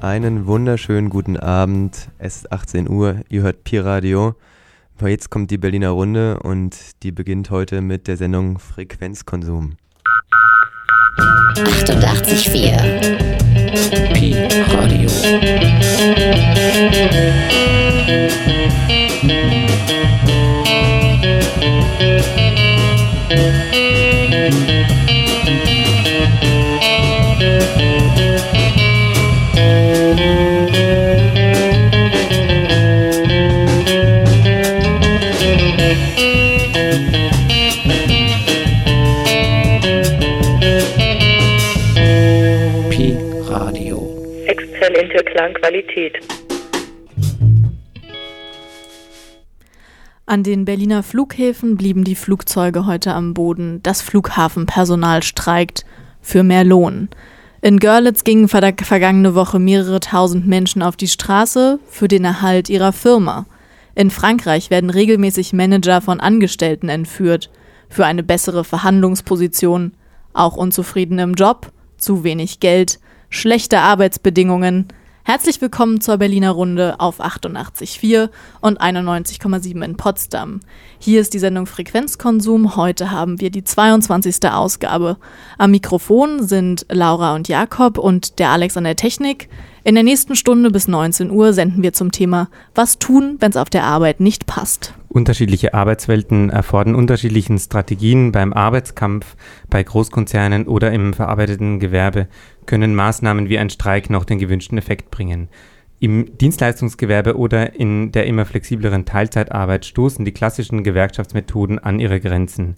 Einen wunderschönen guten Abend. Es ist 18 Uhr. Ihr hört Pi Radio. Jetzt kommt die Berliner Runde und die beginnt heute mit der Sendung Frequenzkonsum. 88,4 Pi Radio. Exzellente Klangqualität. An den Berliner Flughäfen blieben die Flugzeuge heute am Boden. Das Flughafenpersonal streikt für mehr Lohn. In Görlitz gingen vergangene Woche mehrere tausend Menschen auf die Straße für den Erhalt ihrer Firma. In Frankreich werden regelmäßig Manager von Angestellten entführt. Für eine bessere Verhandlungsposition, auch unzufrieden im Job, zu wenig Geld, schlechte Arbeitsbedingungen. Herzlich willkommen zur Berliner Runde auf 88,4 und 91,7 in Potsdam. Hier ist die Sendung Frequenzkonsum. Heute haben wir die 22. Ausgabe. Am Mikrofon sind Laura und Jakob und der Alex an der Technik. In der nächsten Stunde bis 19 Uhr senden wir zum Thema Was tun, wenn es auf der Arbeit nicht passt. Unterschiedliche Arbeitswelten erfordern unterschiedlichen Strategien beim Arbeitskampf, bei Großkonzernen oder im verarbeiteten Gewerbe können Maßnahmen wie ein Streik noch den gewünschten Effekt bringen. Im Dienstleistungsgewerbe oder in der immer flexibleren Teilzeitarbeit stoßen die klassischen Gewerkschaftsmethoden an ihre Grenzen.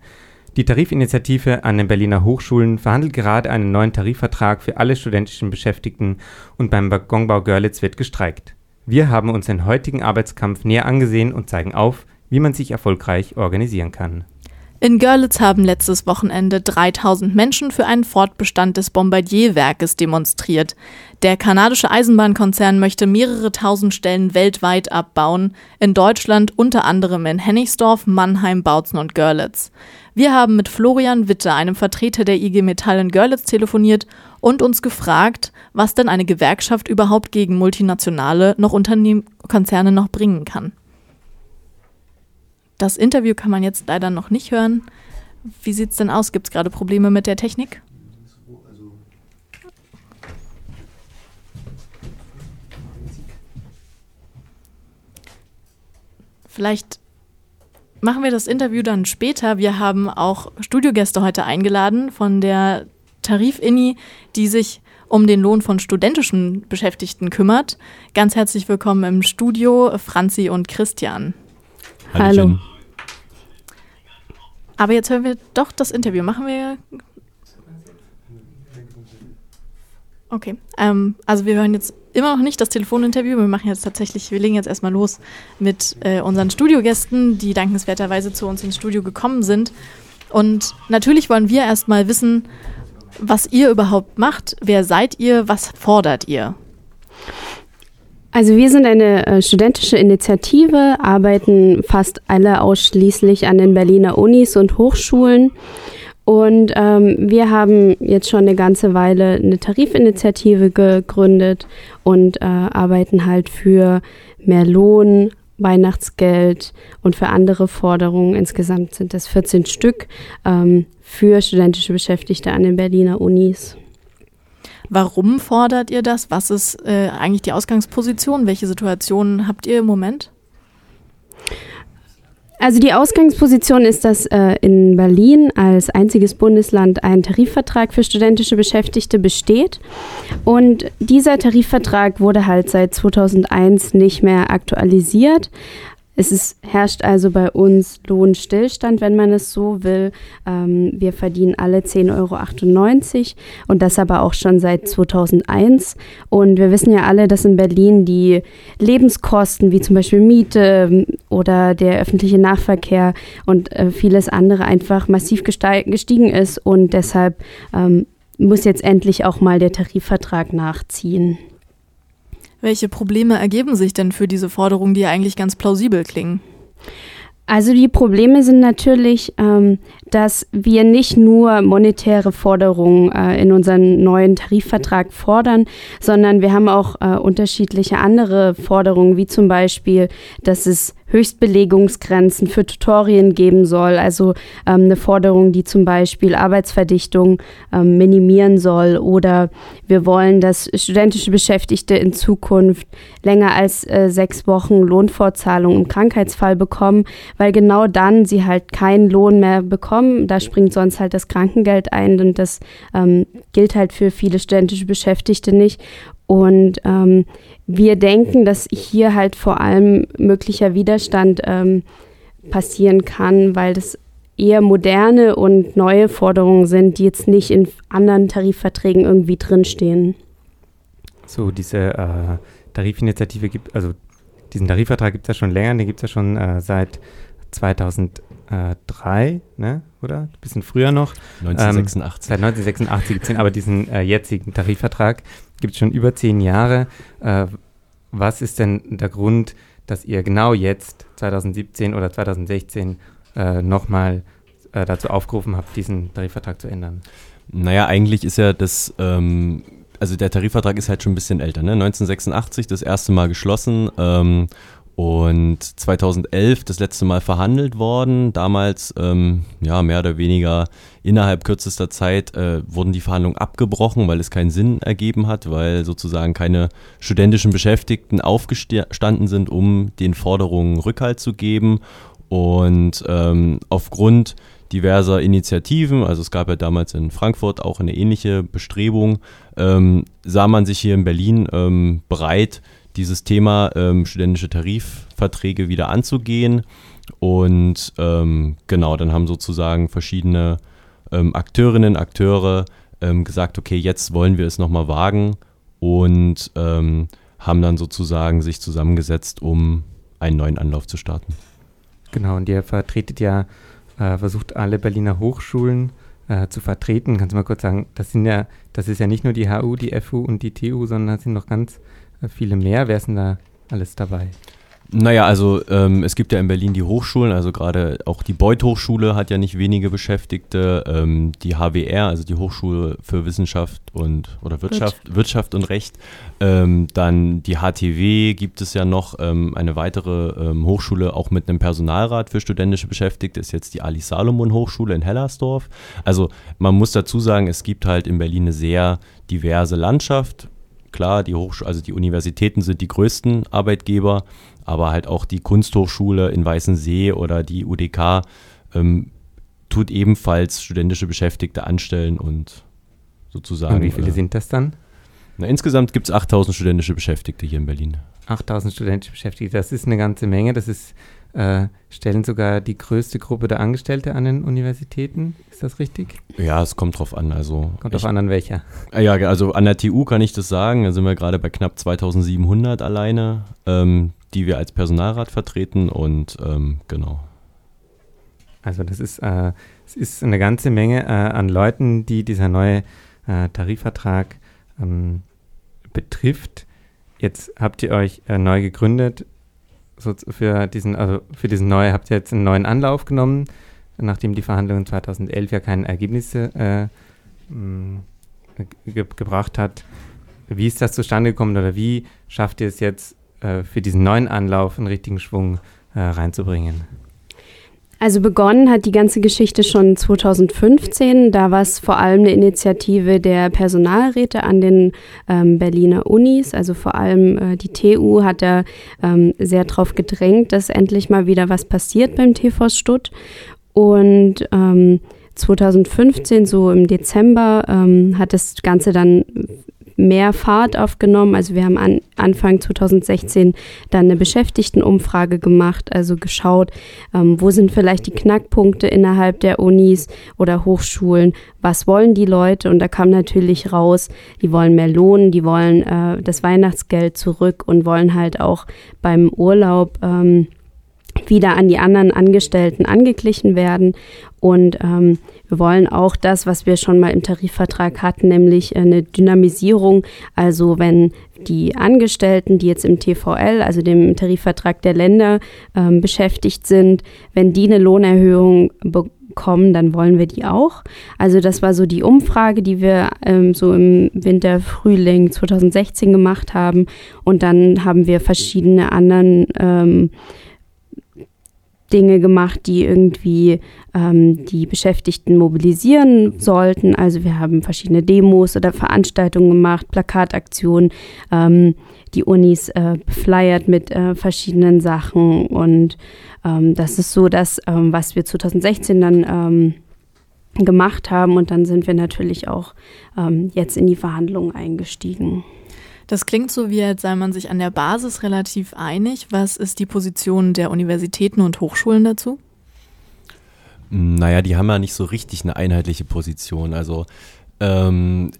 Die Tarifinitiative an den Berliner Hochschulen verhandelt gerade einen neuen Tarifvertrag für alle studentischen Beschäftigten und beim Waggonbau Görlitz wird gestreikt. Wir haben uns den heutigen Arbeitskampf näher angesehen und zeigen auf, wie man sich erfolgreich organisieren kann. In Görlitz haben letztes Wochenende 3000 Menschen für einen Fortbestand des Bombardier-Werkes demonstriert. Der kanadische Eisenbahnkonzern möchte mehrere tausend Stellen weltweit abbauen, in Deutschland unter anderem in Hennigsdorf, Mannheim, Bautzen und Görlitz. Wir haben mit Florian Witte, einem Vertreter der IG Metall in Görlitz, telefoniert und uns gefragt, was denn eine Gewerkschaft überhaupt gegen multinationale noch Unternehmen, Konzerne noch bringen kann. Das Interview kann man jetzt leider noch nicht hören. Wie sieht es denn aus? Gibt es gerade Probleme mit der Technik? Vielleicht machen wir das Interview dann später. Wir haben auch Studiogäste heute eingeladen von der Tarif-INI, die sich um den Lohn von studentischen Beschäftigten kümmert. Ganz herzlich willkommen im Studio, Franzi und Christian. Hallo. Aber jetzt hören wir doch das Interview. Machen wir. Okay. Ähm, also wir hören jetzt immer noch nicht das Telefoninterview. Wir machen jetzt tatsächlich, wir legen jetzt erstmal los mit äh, unseren Studiogästen, die dankenswerterweise zu uns ins Studio gekommen sind. Und natürlich wollen wir erstmal wissen, was ihr überhaupt macht. Wer seid ihr? Was fordert ihr? Also wir sind eine äh, studentische Initiative, arbeiten fast alle ausschließlich an den Berliner Unis und Hochschulen. Und ähm, wir haben jetzt schon eine ganze Weile eine Tarifinitiative gegründet und äh, arbeiten halt für mehr Lohn, Weihnachtsgeld und für andere Forderungen. Insgesamt sind das 14 Stück ähm, für studentische Beschäftigte an den Berliner Unis. Warum fordert ihr das? Was ist äh, eigentlich die Ausgangsposition? Welche Situationen habt ihr im Moment? Also die Ausgangsposition ist, dass äh, in Berlin als einziges Bundesland ein Tarifvertrag für studentische Beschäftigte besteht. Und dieser Tarifvertrag wurde halt seit 2001 nicht mehr aktualisiert. Es ist, herrscht also bei uns Lohnstillstand, wenn man es so will. Ähm, wir verdienen alle 10,98 Euro und das aber auch schon seit 2001. Und wir wissen ja alle, dass in Berlin die Lebenskosten wie zum Beispiel Miete ähm, oder der öffentliche Nahverkehr und äh, vieles andere einfach massiv gestiegen ist und deshalb ähm, muss jetzt endlich auch mal der Tarifvertrag nachziehen. Welche Probleme ergeben sich denn für diese Forderungen, die ja eigentlich ganz plausibel klingen? Also die Probleme sind natürlich, ähm, dass wir nicht nur monetäre Forderungen äh, in unseren neuen Tarifvertrag fordern, sondern wir haben auch äh, unterschiedliche andere Forderungen, wie zum Beispiel, dass es Höchstbelegungsgrenzen für Tutorien geben soll, also ähm, eine Forderung, die zum Beispiel Arbeitsverdichtung ähm, minimieren soll. Oder wir wollen, dass studentische Beschäftigte in Zukunft länger als äh, sechs Wochen Lohnfortzahlung im Krankheitsfall bekommen, weil genau dann sie halt keinen Lohn mehr bekommen. Da springt sonst halt das Krankengeld ein und das ähm, gilt halt für viele studentische Beschäftigte nicht. Und ähm, wir denken, dass hier halt vor allem möglicher Widerstand ähm, passieren kann, weil das eher moderne und neue Forderungen sind, die jetzt nicht in anderen Tarifverträgen irgendwie drinstehen. So, diese äh, Tarifinitiative gibt, also diesen Tarifvertrag gibt es ja schon länger, den gibt es ja schon äh, seit 2003, ne? oder? Ein bisschen früher noch. 1986. Ähm, seit 1986 gibt es aber diesen äh, jetzigen Tarifvertrag gibt es schon über zehn Jahre. Äh, was ist denn der Grund, dass ihr genau jetzt, 2017 oder 2016, äh, nochmal äh, dazu aufgerufen habt, diesen Tarifvertrag zu ändern? Naja, eigentlich ist ja das, ähm, also der Tarifvertrag ist halt schon ein bisschen älter, ne? 1986 das erste Mal geschlossen ähm, und 2011 das letzte Mal verhandelt worden. Damals, ähm, ja, mehr oder weniger innerhalb kürzester Zeit äh, wurden die Verhandlungen abgebrochen, weil es keinen Sinn ergeben hat, weil sozusagen keine studentischen Beschäftigten aufgestanden sind, um den Forderungen Rückhalt zu geben. Und ähm, aufgrund diverser Initiativen, also es gab ja damals in Frankfurt auch eine ähnliche Bestrebung, ähm, sah man sich hier in Berlin ähm, bereit, dieses Thema ähm, studentische Tarifverträge wieder anzugehen. Und ähm, genau, dann haben sozusagen verschiedene ähm, Akteurinnen, Akteure ähm, gesagt, okay, jetzt wollen wir es nochmal wagen und ähm, haben dann sozusagen sich zusammengesetzt, um einen neuen Anlauf zu starten. Genau, und ihr vertretet ja, äh, versucht alle Berliner Hochschulen äh, zu vertreten. Kannst du mal kurz sagen, das sind ja, das ist ja nicht nur die HU, die FU und die TU, sondern das sind noch ganz viele mehr. Wer ist denn da alles dabei? Naja, also ähm, es gibt ja in Berlin die Hochschulen, also gerade auch die Beuth Hochschule hat ja nicht wenige Beschäftigte, ähm, die HWR, also die Hochschule für Wissenschaft und oder Wirtschaft, Wirtschaft, Wirtschaft und Recht, ähm, dann die HTW gibt es ja noch, ähm, eine weitere ähm, Hochschule auch mit einem Personalrat für studentische Beschäftigte, ist jetzt die Ali Salomon Hochschule in Hellersdorf. Also man muss dazu sagen, es gibt halt in Berlin eine sehr diverse Landschaft klar, die Hochsch also die Universitäten sind die größten Arbeitgeber, aber halt auch die Kunsthochschule in Weißensee oder die UDK ähm, tut ebenfalls studentische Beschäftigte anstellen und sozusagen. Und wie viele äh, sind das dann? Na, insgesamt gibt es 8000 studentische Beschäftigte hier in Berlin. 8000 studentische Beschäftigte, das ist eine ganze Menge. Das ist äh, stellen sogar die größte Gruppe der Angestellte an den Universitäten. Ist das richtig? Ja, es kommt drauf an. Also kommt drauf an, an welcher? Ah, ja, also an der TU kann ich das sagen. Da sind wir gerade bei knapp 2700 alleine, ähm, die wir als Personalrat vertreten und ähm, genau. Also das ist, äh, es ist eine ganze Menge äh, an Leuten, die dieser neue äh, Tarifvertrag ähm, betrifft. Jetzt habt ihr euch äh, neu gegründet so für diesen, also für diesen neuen, habt ihr jetzt einen neuen Anlauf genommen, nachdem die Verhandlungen 2011 ja keine Ergebnisse äh, ge gebracht hat. Wie ist das zustande gekommen oder wie schafft ihr es jetzt äh, für diesen neuen Anlauf einen richtigen Schwung äh, reinzubringen? Also begonnen hat die ganze Geschichte schon 2015. Da war es vor allem eine Initiative der Personalräte an den ähm, Berliner Unis. Also vor allem äh, die TU hat da ähm, sehr darauf gedrängt, dass endlich mal wieder was passiert beim TVS Stutt. Und ähm, 2015, so im Dezember, ähm, hat das Ganze dann mehr Fahrt aufgenommen. Also wir haben an Anfang 2016 dann eine Beschäftigtenumfrage gemacht, also geschaut, ähm, wo sind vielleicht die Knackpunkte innerhalb der Unis oder Hochschulen, was wollen die Leute und da kam natürlich raus, die wollen mehr Lohn, die wollen äh, das Weihnachtsgeld zurück und wollen halt auch beim Urlaub ähm, wieder an die anderen Angestellten angeglichen werden. Und ähm, wir wollen auch das, was wir schon mal im Tarifvertrag hatten, nämlich eine Dynamisierung. Also wenn die Angestellten, die jetzt im TVL, also dem Tarifvertrag der Länder, ähm, beschäftigt sind, wenn die eine Lohnerhöhung bekommen, dann wollen wir die auch. Also das war so die Umfrage, die wir ähm, so im Winter, Frühling 2016 gemacht haben. Und dann haben wir verschiedene anderen ähm, Dinge gemacht, die irgendwie ähm, die Beschäftigten mobilisieren sollten. Also wir haben verschiedene Demos oder Veranstaltungen gemacht, Plakataktionen, ähm, die Unis äh, befleiert mit äh, verschiedenen Sachen. Und ähm, das ist so das, ähm, was wir 2016 dann ähm, gemacht haben. Und dann sind wir natürlich auch ähm, jetzt in die Verhandlungen eingestiegen. Das klingt so, wie als sei man sich an der Basis relativ einig. Was ist die Position der Universitäten und Hochschulen dazu? Naja, die haben ja nicht so richtig eine einheitliche Position. Also ähm,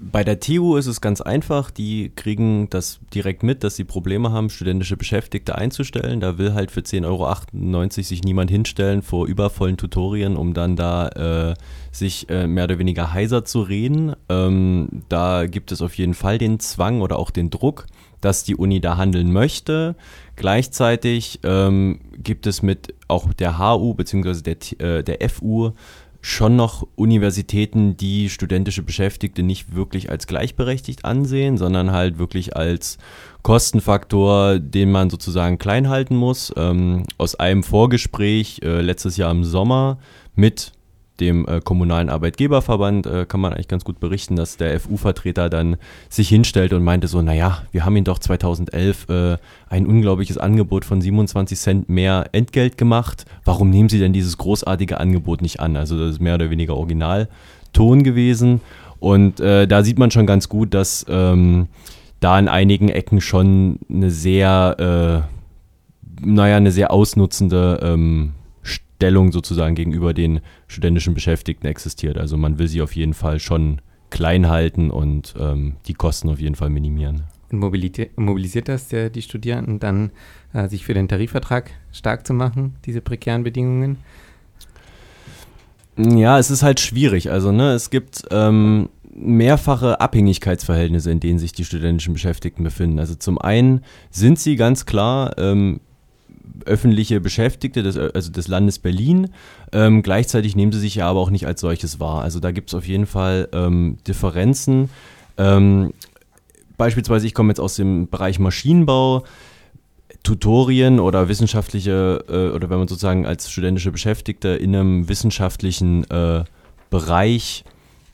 bei der TU ist es ganz einfach, die kriegen das direkt mit, dass sie Probleme haben, studentische Beschäftigte einzustellen. Da will halt für 10,98 Euro sich niemand hinstellen vor übervollen Tutorien, um dann da äh, sich äh, mehr oder weniger heiser zu reden. Ähm, da gibt es auf jeden Fall den Zwang oder auch den Druck, dass die Uni da handeln möchte. Gleichzeitig ähm, gibt es mit auch der HU bzw. Der, äh, der FU schon noch Universitäten, die studentische Beschäftigte nicht wirklich als gleichberechtigt ansehen, sondern halt wirklich als Kostenfaktor, den man sozusagen klein halten muss. Ähm, aus einem Vorgespräch äh, letztes Jahr im Sommer mit dem äh, kommunalen Arbeitgeberverband äh, kann man eigentlich ganz gut berichten, dass der FU-Vertreter dann sich hinstellte und meinte so, naja, wir haben ihn doch 2011 äh, ein unglaubliches Angebot von 27 Cent mehr Entgelt gemacht. Warum nehmen Sie denn dieses großartige Angebot nicht an? Also das ist mehr oder weniger Originalton gewesen. Und äh, da sieht man schon ganz gut, dass ähm, da in einigen Ecken schon eine sehr, äh, naja, eine sehr ausnutzende ähm, Stellung sozusagen gegenüber den studentischen Beschäftigten existiert. Also man will sie auf jeden Fall schon klein halten und ähm, die Kosten auf jeden Fall minimieren. Und mobilisiert das der, die Studierenden dann, äh, sich für den Tarifvertrag stark zu machen, diese prekären Bedingungen? Ja, es ist halt schwierig. Also ne, es gibt ähm, mehrfache Abhängigkeitsverhältnisse, in denen sich die studentischen Beschäftigten befinden. Also zum einen sind sie ganz klar ähm, öffentliche Beschäftigte des, also des Landes Berlin. Ähm, gleichzeitig nehmen sie sich ja aber auch nicht als solches wahr. Also da gibt es auf jeden Fall ähm, Differenzen. Ähm, beispielsweise, ich komme jetzt aus dem Bereich Maschinenbau. Tutorien oder wissenschaftliche, äh, oder wenn man sozusagen als studentische Beschäftigte in einem wissenschaftlichen äh, Bereich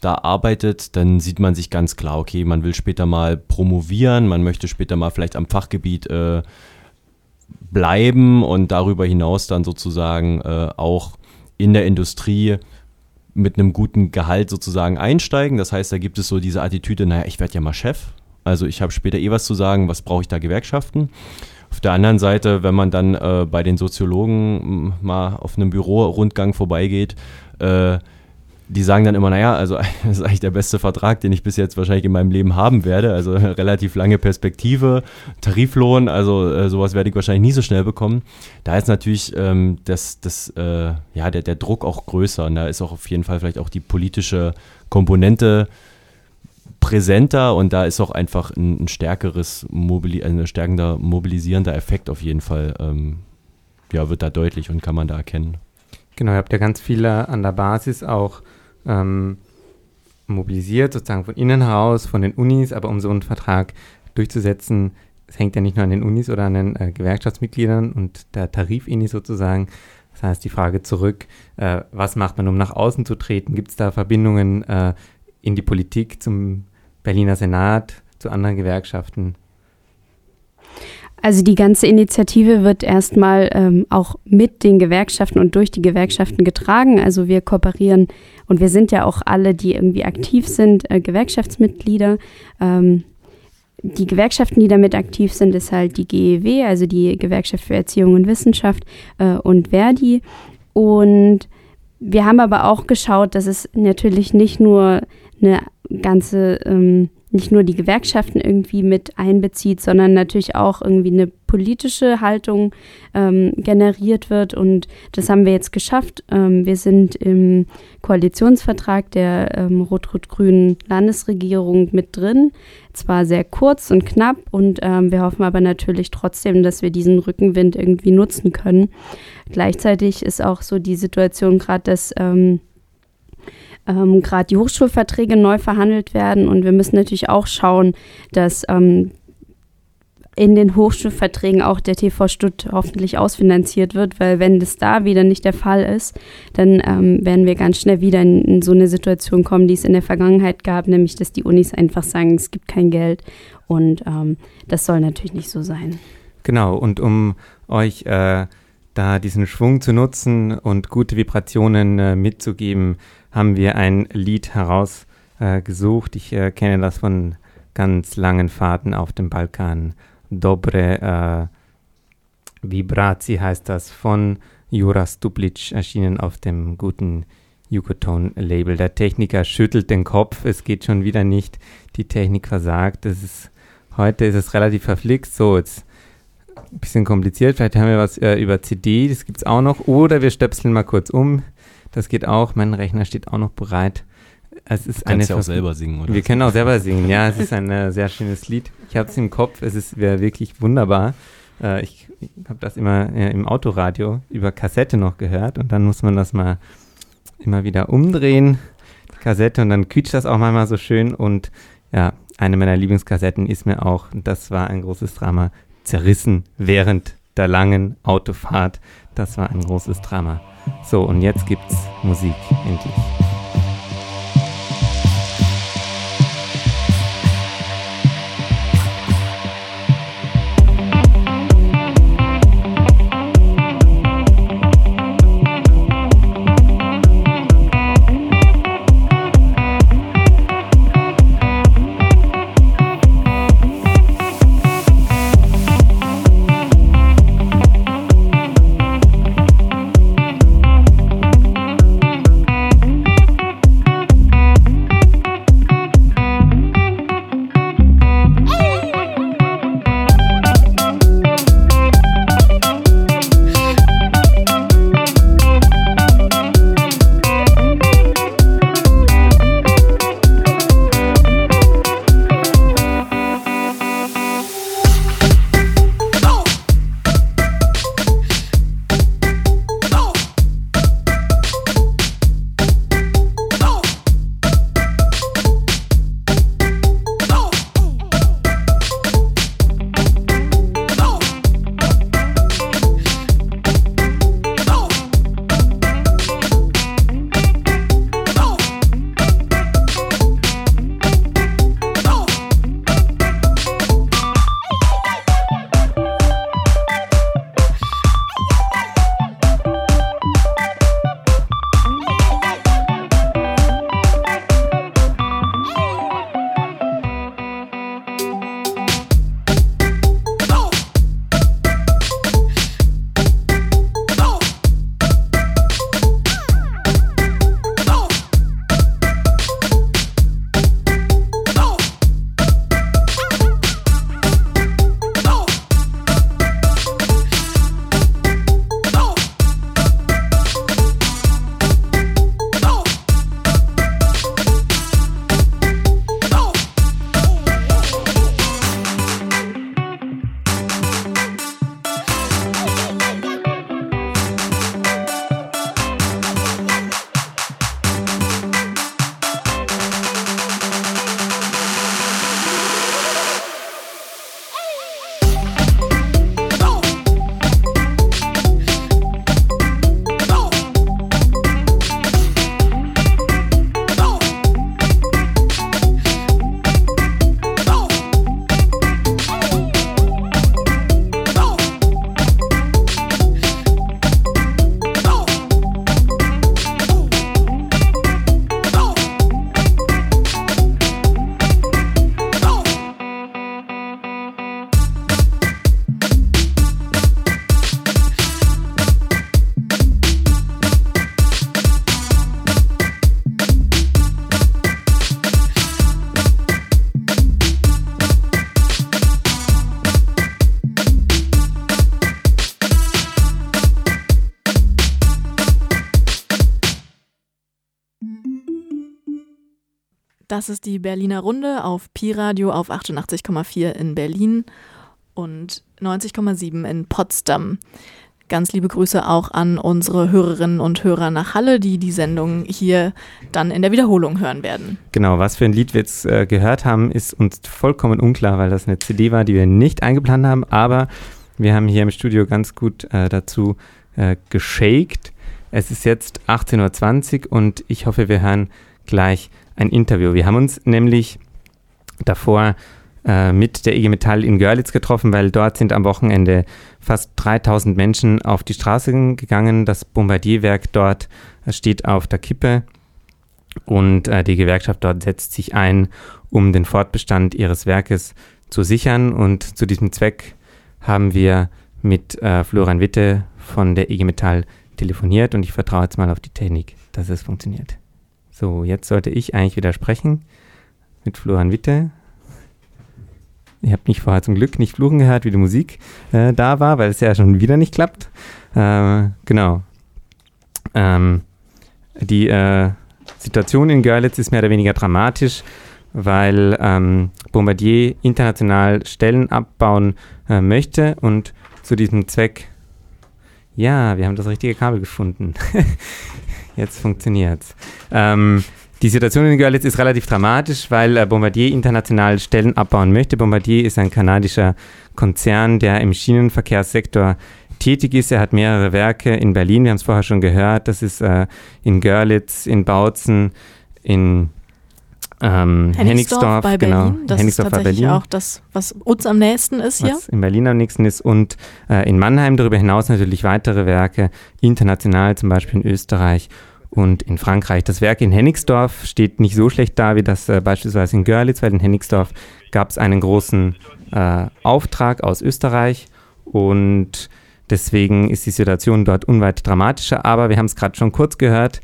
da arbeitet, dann sieht man sich ganz klar, okay, man will später mal promovieren, man möchte später mal vielleicht am Fachgebiet äh, bleiben und darüber hinaus dann sozusagen äh, auch in der Industrie mit einem guten Gehalt sozusagen einsteigen. Das heißt, da gibt es so diese Attitüde, naja, ich werde ja mal Chef. Also ich habe später eh was zu sagen, was brauche ich da Gewerkschaften? Auf der anderen Seite, wenn man dann äh, bei den Soziologen mal auf einem Bürorundgang vorbeigeht, äh, die sagen dann immer, naja, also das ist eigentlich der beste Vertrag, den ich bis jetzt wahrscheinlich in meinem Leben haben werde. Also relativ lange Perspektive, Tariflohn, also äh, sowas werde ich wahrscheinlich nie so schnell bekommen. Da ist natürlich ähm, das, das, äh, ja, der, der Druck auch größer und da ist auch auf jeden Fall vielleicht auch die politische Komponente präsenter und da ist auch einfach ein, ein stärkeres, Mobili ein stärkender mobilisierender Effekt auf jeden Fall, ähm, ja, wird da deutlich und kann man da erkennen. Genau, ihr habt ja ganz viele an der Basis auch ähm, mobilisiert, sozusagen von innen heraus, von den Unis, aber um so einen Vertrag durchzusetzen, es hängt ja nicht nur an den Unis oder an den äh, Gewerkschaftsmitgliedern und der Tarifini sozusagen. Das heißt, die Frage zurück, äh, was macht man, um nach außen zu treten? Gibt es da Verbindungen äh, in die Politik zum Berliner Senat, zu anderen Gewerkschaften? Also die ganze Initiative wird erstmal ähm, auch mit den Gewerkschaften und durch die Gewerkschaften getragen. Also wir kooperieren und wir sind ja auch alle, die irgendwie aktiv sind, äh, Gewerkschaftsmitglieder. Ähm, die Gewerkschaften, die damit aktiv sind, ist halt die GEW, also die Gewerkschaft für Erziehung und Wissenschaft äh, und Verdi. Und wir haben aber auch geschaut, dass es natürlich nicht nur eine ganze ähm, nicht nur die Gewerkschaften irgendwie mit einbezieht, sondern natürlich auch irgendwie eine politische Haltung ähm, generiert wird. Und das haben wir jetzt geschafft. Ähm, wir sind im Koalitionsvertrag der ähm, rot-rot-grünen Landesregierung mit drin. Zwar sehr kurz und knapp und ähm, wir hoffen aber natürlich trotzdem, dass wir diesen Rückenwind irgendwie nutzen können. Gleichzeitig ist auch so die Situation gerade, dass ähm, ähm, gerade die Hochschulverträge neu verhandelt werden. Und wir müssen natürlich auch schauen, dass ähm, in den Hochschulverträgen auch der TV Stutt hoffentlich ausfinanziert wird, weil wenn das da wieder nicht der Fall ist, dann ähm, werden wir ganz schnell wieder in, in, so eine Situation kommen, die es in der Vergangenheit gab, nämlich dass die Unis einfach sagen, es gibt kein Geld und ähm, das soll natürlich nicht so sein. Genau, und um euch äh, da diesen Schwung zu nutzen und gute Vibrationen äh, mitzugeben, haben wir ein Lied herausgesucht. Äh, ich äh, kenne das von ganz langen Fahrten auf dem Balkan. Dobre äh, Vibrazi heißt das von Jura Stuplic, erschienen auf dem guten Yukoton-Label. Der Techniker schüttelt den Kopf, es geht schon wieder nicht. Die Technik versagt. Ist, heute ist es relativ verflixt. So, jetzt bisschen kompliziert. Vielleicht haben wir was äh, über CD, das gibt es auch noch. Oder wir stöpseln mal kurz um. Das geht auch. Mein Rechner steht auch noch bereit. Es ist du kannst ja auch selber singen, oder? Wir können auch selber singen, ja. Es ist ein äh, sehr schönes Lied. Ich habe es im Kopf. Es ist wirklich wunderbar. Äh, ich, ich habe das immer äh, im Autoradio über Kassette noch gehört und dann muss man das mal immer wieder umdrehen, die Kassette, und dann quietscht das auch manchmal so schön. Und ja, eine meiner Lieblingskassetten ist mir auch, das war ein großes Drama, zerrissen während der langen Autofahrt. Das war ein großes Drama. So, und jetzt gibt's Musik endlich. Das ist die Berliner Runde auf Pi-Radio auf 88,4 in Berlin und 90,7 in Potsdam. Ganz liebe Grüße auch an unsere Hörerinnen und Hörer nach Halle, die die Sendung hier dann in der Wiederholung hören werden. Genau, was für ein Lied wir jetzt äh, gehört haben, ist uns vollkommen unklar, weil das eine CD war, die wir nicht eingeplant haben, aber wir haben hier im Studio ganz gut äh, dazu äh, geshaked. Es ist jetzt 18.20 Uhr und ich hoffe, wir hören gleich ein Interview. Wir haben uns nämlich davor äh, mit der IG Metall in Görlitz getroffen, weil dort sind am Wochenende fast 3000 Menschen auf die Straße gegangen. Das Bombardierwerk dort äh, steht auf der Kippe und äh, die Gewerkschaft dort setzt sich ein, um den Fortbestand ihres Werkes zu sichern. Und zu diesem Zweck haben wir mit äh, Florian Witte von der IG Metall telefoniert und ich vertraue jetzt mal auf die Technik, dass es funktioniert. So, jetzt sollte ich eigentlich wieder sprechen mit Florian Witte. Ihr habt mich vorher zum Glück nicht fluchen gehört, wie die Musik äh, da war, weil es ja schon wieder nicht klappt. Äh, genau. Ähm, die äh, Situation in Görlitz ist mehr oder weniger dramatisch, weil ähm, Bombardier international Stellen abbauen äh, möchte und zu diesem Zweck, ja, wir haben das richtige Kabel gefunden. Jetzt funktioniert's. Ähm, die Situation in Görlitz ist relativ dramatisch, weil äh, Bombardier international Stellen abbauen möchte. Bombardier ist ein kanadischer Konzern, der im Schienenverkehrssektor tätig ist. Er hat mehrere Werke in Berlin, wir haben es vorher schon gehört. Das ist äh, in Görlitz, in Bautzen, in ähm, Hennigsdorf, Hennigsdorf, bei genau. Berlin. Das Hennigsdorf ist bei tatsächlich Berlin. auch das, was uns am nächsten ist hier. was in Berlin am nächsten ist und äh, in Mannheim darüber hinaus natürlich weitere Werke, international zum Beispiel in Österreich und in Frankreich. Das Werk in Hennigsdorf steht nicht so schlecht da wie das äh, beispielsweise in Görlitz, weil in Hennigsdorf gab es einen großen äh, Auftrag aus Österreich und deswegen ist die Situation dort unweit dramatischer, aber wir haben es gerade schon kurz gehört,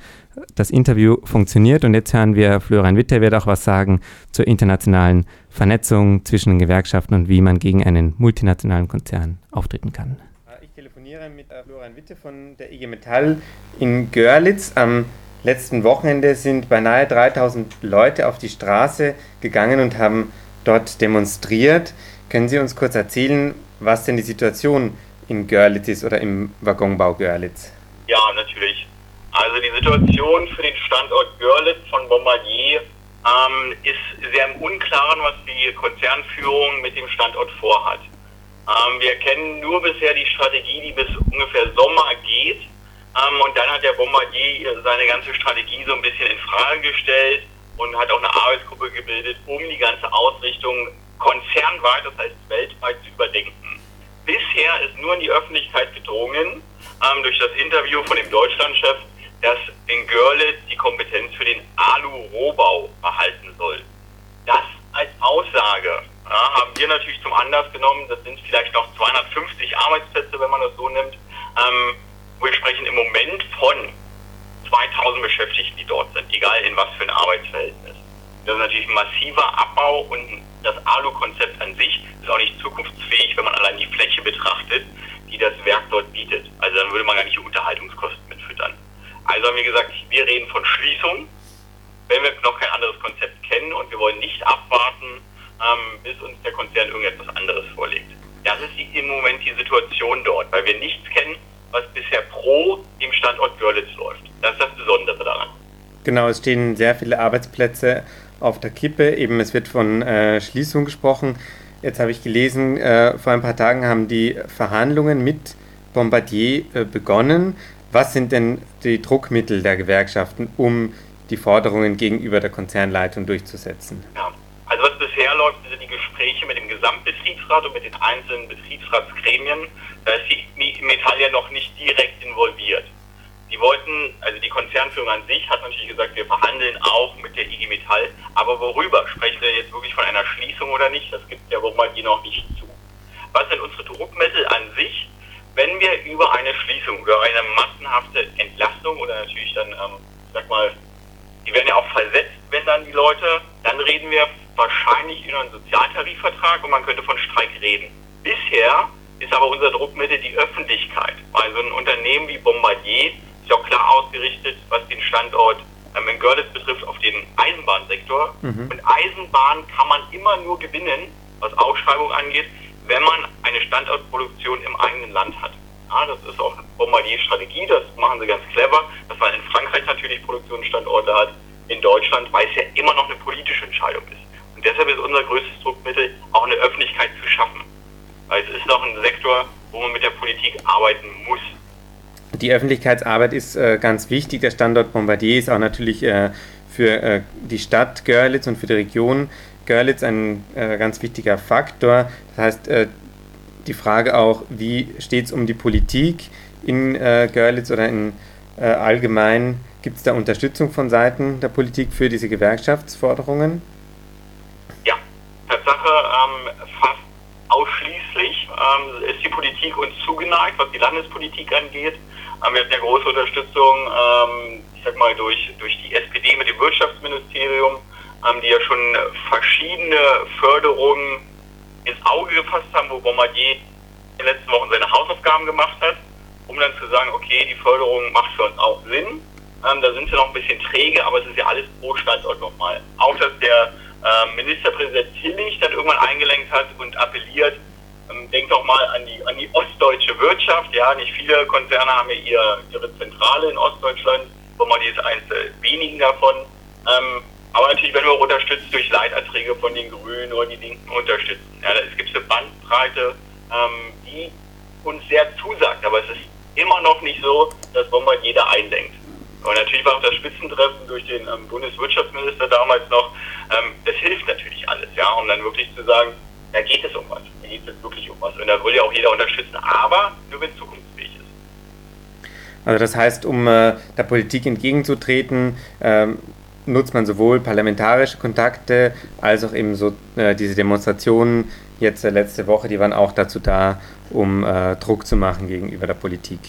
das Interview funktioniert und jetzt hören wir Florian Witte, wird auch was sagen zur internationalen Vernetzung zwischen den Gewerkschaften und wie man gegen einen multinationalen Konzern auftreten kann. Ich telefoniere mit äh, Florian Witte von der IG Metall in Görlitz. Am letzten Wochenende sind beinahe 3000 Leute auf die Straße gegangen und haben dort demonstriert. Können Sie uns kurz erzählen, was denn die Situation in Görlitz ist oder im Waggonbau Görlitz? Ja, natürlich. Also die Situation für den Standort Görlitz von Bombardier ähm, ist sehr im Unklaren, was die Konzernführung mit dem Standort vorhat. Ähm, wir kennen nur bisher die Strategie, die bis ungefähr Sommer geht. Ähm, und dann hat der Bombardier seine ganze Strategie so ein bisschen in Frage gestellt und hat auch eine Arbeitsgruppe gebildet, um die ganze Ausrichtung konzernweit, das heißt weltweit zu überdenken. Bisher ist nur in die Öffentlichkeit gedrungen, ähm, durch das Interview von dem Deutschlandchef, dass in Görlitz die Kompetenz für den Alu-Rohbau behalten soll. Das als Aussage ja, haben wir natürlich zum Anlass genommen, das sind vielleicht noch 250 Arbeitsplätze, wenn man das so nimmt. Ähm, wir sprechen im Moment von 2000 Beschäftigten, die dort sind, egal in was für ein Arbeitsverhältnis. Das ist natürlich ein massiver Abbau und das Alu-Konzept an sich ist auch nicht zukunftsfähig, wenn man allein die Fläche betrachtet, die das Werk dort bietet. Also dann würde man gar nicht die Unterhaltungskosten mitfüttern. Also haben wir gesagt, wir reden von Schließung, wenn wir noch kein anderes Konzept kennen und wir wollen nicht abwarten, ähm, bis uns der Konzern irgendetwas anderes vorlegt. Das ist im Moment die Situation dort, weil wir nichts kennen, was bisher pro dem Standort Görlitz läuft. Das ist das Besondere daran. Genau, es stehen sehr viele Arbeitsplätze auf der Kippe. Eben, es wird von äh, Schließung gesprochen. Jetzt habe ich gelesen, äh, vor ein paar Tagen haben die Verhandlungen mit Bombardier äh, begonnen. Was sind denn die Druckmittel der Gewerkschaften, um die Forderungen gegenüber der Konzernleitung durchzusetzen? Ja. Also was bisher läuft, sind die Gespräche mit dem Gesamtbetriebsrat und mit den einzelnen Betriebsratsgremien. Da ist die Metall ja noch nicht direkt involviert. Die wollten, also die Konzernführung an sich hat natürlich gesagt, wir verhandeln auch mit der IG Metall. Aber worüber? Sprechen wir jetzt wirklich von einer Schließung oder nicht? Das gibt der Bombardier noch nicht zu. Was sind unsere Druckmittel an sich? Wenn wir über eine Schließung, über eine massenhafte Entlastung oder natürlich dann, ähm, sag mal, die werden ja auch versetzt, wenn dann die Leute, dann reden wir wahrscheinlich über einen Sozialtarifvertrag und man könnte von Streik reden. Bisher ist aber unser Druckmittel die Öffentlichkeit. Weil so ein Unternehmen wie Bombardier ist ja auch klar ausgerichtet, was den Standort ähm, in Görlitz betrifft, auf den Eisenbahnsektor. Mhm. Und Eisenbahn kann man immer nur gewinnen, was Ausschreibung angeht, wenn man eine Standortproduktion im eigenen Land hat. Ja, das ist auch Bombardier-Strategie, das machen sie ganz clever, dass man in Frankreich natürlich Produktionsstandorte hat, in Deutschland, weil es ja immer noch eine politische Entscheidung ist. Und deshalb ist unser größtes Druckmittel auch eine Öffentlichkeit zu schaffen. Weil es ist noch ein Sektor, wo man mit der Politik arbeiten muss. Die Öffentlichkeitsarbeit ist äh, ganz wichtig. Der Standort Bombardier ist auch natürlich äh, für äh, die Stadt Görlitz und für die Region Görlitz ein äh, ganz wichtiger Faktor. Das heißt, äh, die Frage auch, wie steht es um die Politik in äh, Görlitz oder in allgemein? Gibt es da Unterstützung von Seiten der Politik für diese Gewerkschaftsforderungen? Ja, Tatsache, ähm, fast ausschließlich ähm, ist die Politik uns zugeneigt, was die Landespolitik angeht. Ähm, wir hatten ja große Unterstützung, ähm, ich sag mal, durch, durch die SPD mit dem Wirtschaftsministerium ähm, die ja schon verschiedene Förderungen ins Auge gefasst haben, wo Bombardier in den letzten Wochen seine Hausaufgaben gemacht hat, um dann zu sagen, okay, die Förderung macht für uns auch Sinn. Ähm, da sind sie noch ein bisschen träge, aber es ist ja alles pro Standort nochmal. Auch, dass der äh, Ministerpräsident Tillich dann irgendwann eingelenkt hat und appelliert, ähm, denkt doch mal an die, an die ostdeutsche Wirtschaft. Ja, nicht viele Konzerne haben ja ihr, ihre Zentrale in Ostdeutschland. Bombardier ist eines der wenigen davon. Ähm, aber natürlich werden wir auch unterstützt durch Leiterträge von den Grünen oder die Linken unterstützen. Ja, es gibt eine Bandbreite, ähm, die uns sehr zusagt, aber es ist immer noch nicht so, dass Bombard jeder einlenkt. Und natürlich war auch das Spitzentreffen durch den ähm, Bundeswirtschaftsminister damals noch, ähm, das hilft natürlich alles, ja, um dann wirklich zu sagen, da geht es um was, da geht es wirklich um was. Und da will ja auch jeder unterstützen, aber nur wenn es zukunftsfähig ist. Also das heißt, um äh, der Politik entgegenzutreten, ähm, nutzt man sowohl parlamentarische Kontakte als auch eben so äh, diese Demonstrationen jetzt äh, letzte Woche, die waren auch dazu da, um äh, Druck zu machen gegenüber der Politik.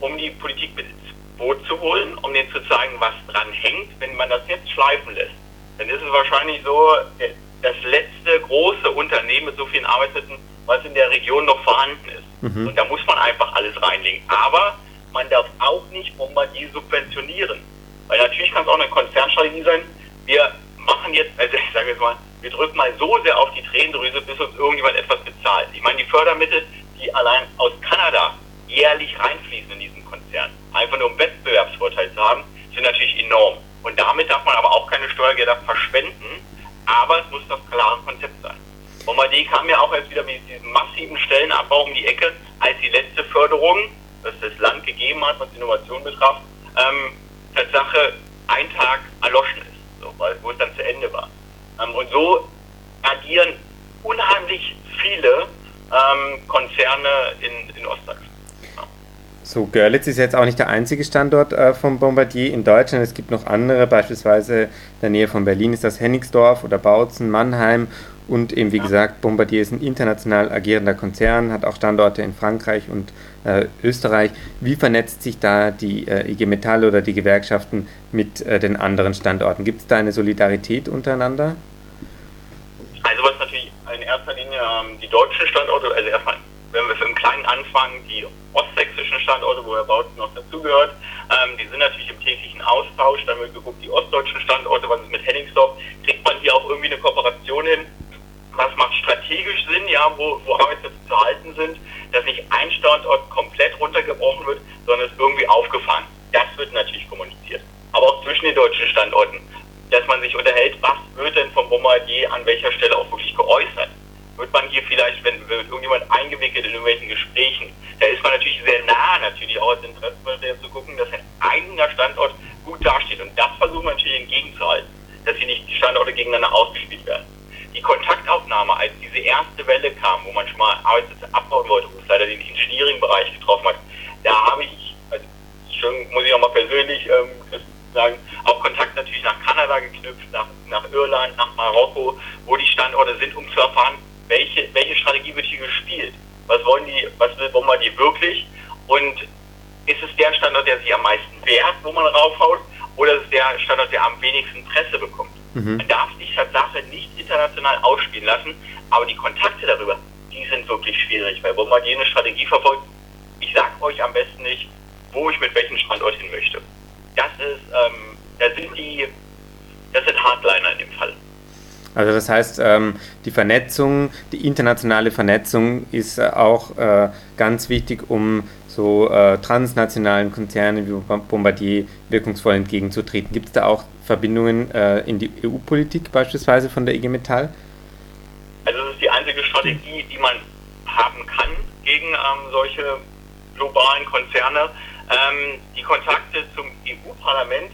Um die Politik ins Boot zu holen, um denen zu zeigen, was dran hängt, wenn man das jetzt schleifen lässt, dann ist es wahrscheinlich so, äh, das letzte große Unternehmen mit so vielen Arbeitsplätzen, was in der Region noch vorhanden ist. Mhm. Und da muss man einfach alles reinlegen. Aber man darf auch nicht Bombardier subventionieren. Weil natürlich kann es auch eine Konzernstrategie sein. Wir machen jetzt, also ich sage jetzt mal, wir drücken mal so sehr auf die Tränendrüse, bis uns irgendjemand etwas bezahlt. Ich meine, die Fördermittel, die allein aus Kanada jährlich reinfließen in diesen Konzern, einfach nur um Wettbewerbsvorteil zu haben, sind natürlich enorm. Und damit darf man aber auch keine Steuergelder verschwenden, aber es muss das klare Konzept sein. Bombardier kam ja auch erst wieder mit diesem massiven Stellenabbau um die Ecke, als die letzte Förderung, das das Land gegeben hat, was Innovation betraf, ähm, Tatsache ein Tag erloschen ist, so, weil, wo es dann zu Ende war. Ähm, und so agieren unheimlich viele ähm, Konzerne in, in Ostsachsen. So, Görlitz ist jetzt auch nicht der einzige Standort äh, von Bombardier in Deutschland. Es gibt noch andere, beispielsweise in der Nähe von Berlin ist das Hennigsdorf oder Bautzen, Mannheim und eben, wie gesagt, Bombardier ist ein international agierender Konzern, hat auch Standorte in Frankreich und äh, Österreich. Wie vernetzt sich da die äh, IG Metall oder die Gewerkschaften mit äh, den anderen Standorten? Gibt es da eine Solidarität untereinander? Also was natürlich in erster Linie ähm, die deutschen Standorte, also erstmal, wenn wir für einen kleinen anfangen, die ostsächsischen Standorte, wo Herr Bautzen noch dazugehört, ähm, die sind natürlich im täglichen Austausch. Dann wird geguckt, die ostdeutschen Standorte, was ist mit Henningsdorf, kriegt man hier auch irgendwie eine Kooperation hin? was macht strategisch Sinn, ja, wo, wo Arbeitsplätze zu halten sind, dass nicht ein Standort komplett runtergebrochen wird, sondern es irgendwie aufgefangen. Das wird natürlich kommuniziert. Aber auch zwischen den deutschen Standorten, dass man sich unterhält, was wird denn vom Bombardier an welcher Stelle auch wirklich geäußert. Wird man hier vielleicht, wenn wird irgendjemand eingewickelt in irgendwelchen Gesprächen, da ist man natürlich sehr nah, natürlich auch als Interessensvertreter zu gucken, dass ein eigener Standort gut dasteht. Und das versuchen wir natürlich entgegenzuhalten, dass hier nicht die Standorte gegeneinander ausgespielt werden die Kontaktaufnahme, als diese erste Welle kam, wo man schon mal Arbeitsplätze abbauen wollte, wo es leider den Engineering-Bereich getroffen hat, da habe ich, also schon muss ich auch mal persönlich ähm, sagen, auch Kontakt natürlich nach Kanada geknüpft, nach, nach Irland, nach Marokko, wo die Standorte sind, um zu erfahren, welche, welche Strategie wird hier gespielt. Was wollen die, was will Bombardier wirklich? Und ist es der Standort, der sich am meisten wehrt, wo man raufhaut, oder ist es der Standort, der am wenigsten Presse bekommt? Mhm. Man darf die Sache nicht international ausspielen lassen, aber die Kontakte darüber, die sind wirklich schwierig, weil man jene Strategie verfolgt, ich sage euch am besten nicht, wo ich mit welchem Standort hin möchte. Das ist, ähm, da sind die, das sind Hardliner in dem Fall. Also das heißt, ähm, die Vernetzung, die internationale Vernetzung ist äh, auch äh, ganz wichtig, um so äh, transnationalen Konzernen wie Bombardier wirkungsvoll entgegenzutreten. Gibt es da auch Verbindungen äh, in die EU-Politik beispielsweise von der IG Metall? Also das ist die einzige Strategie, die man haben kann gegen ähm, solche globalen Konzerne. Ähm, die Kontakte zum EU-Parlament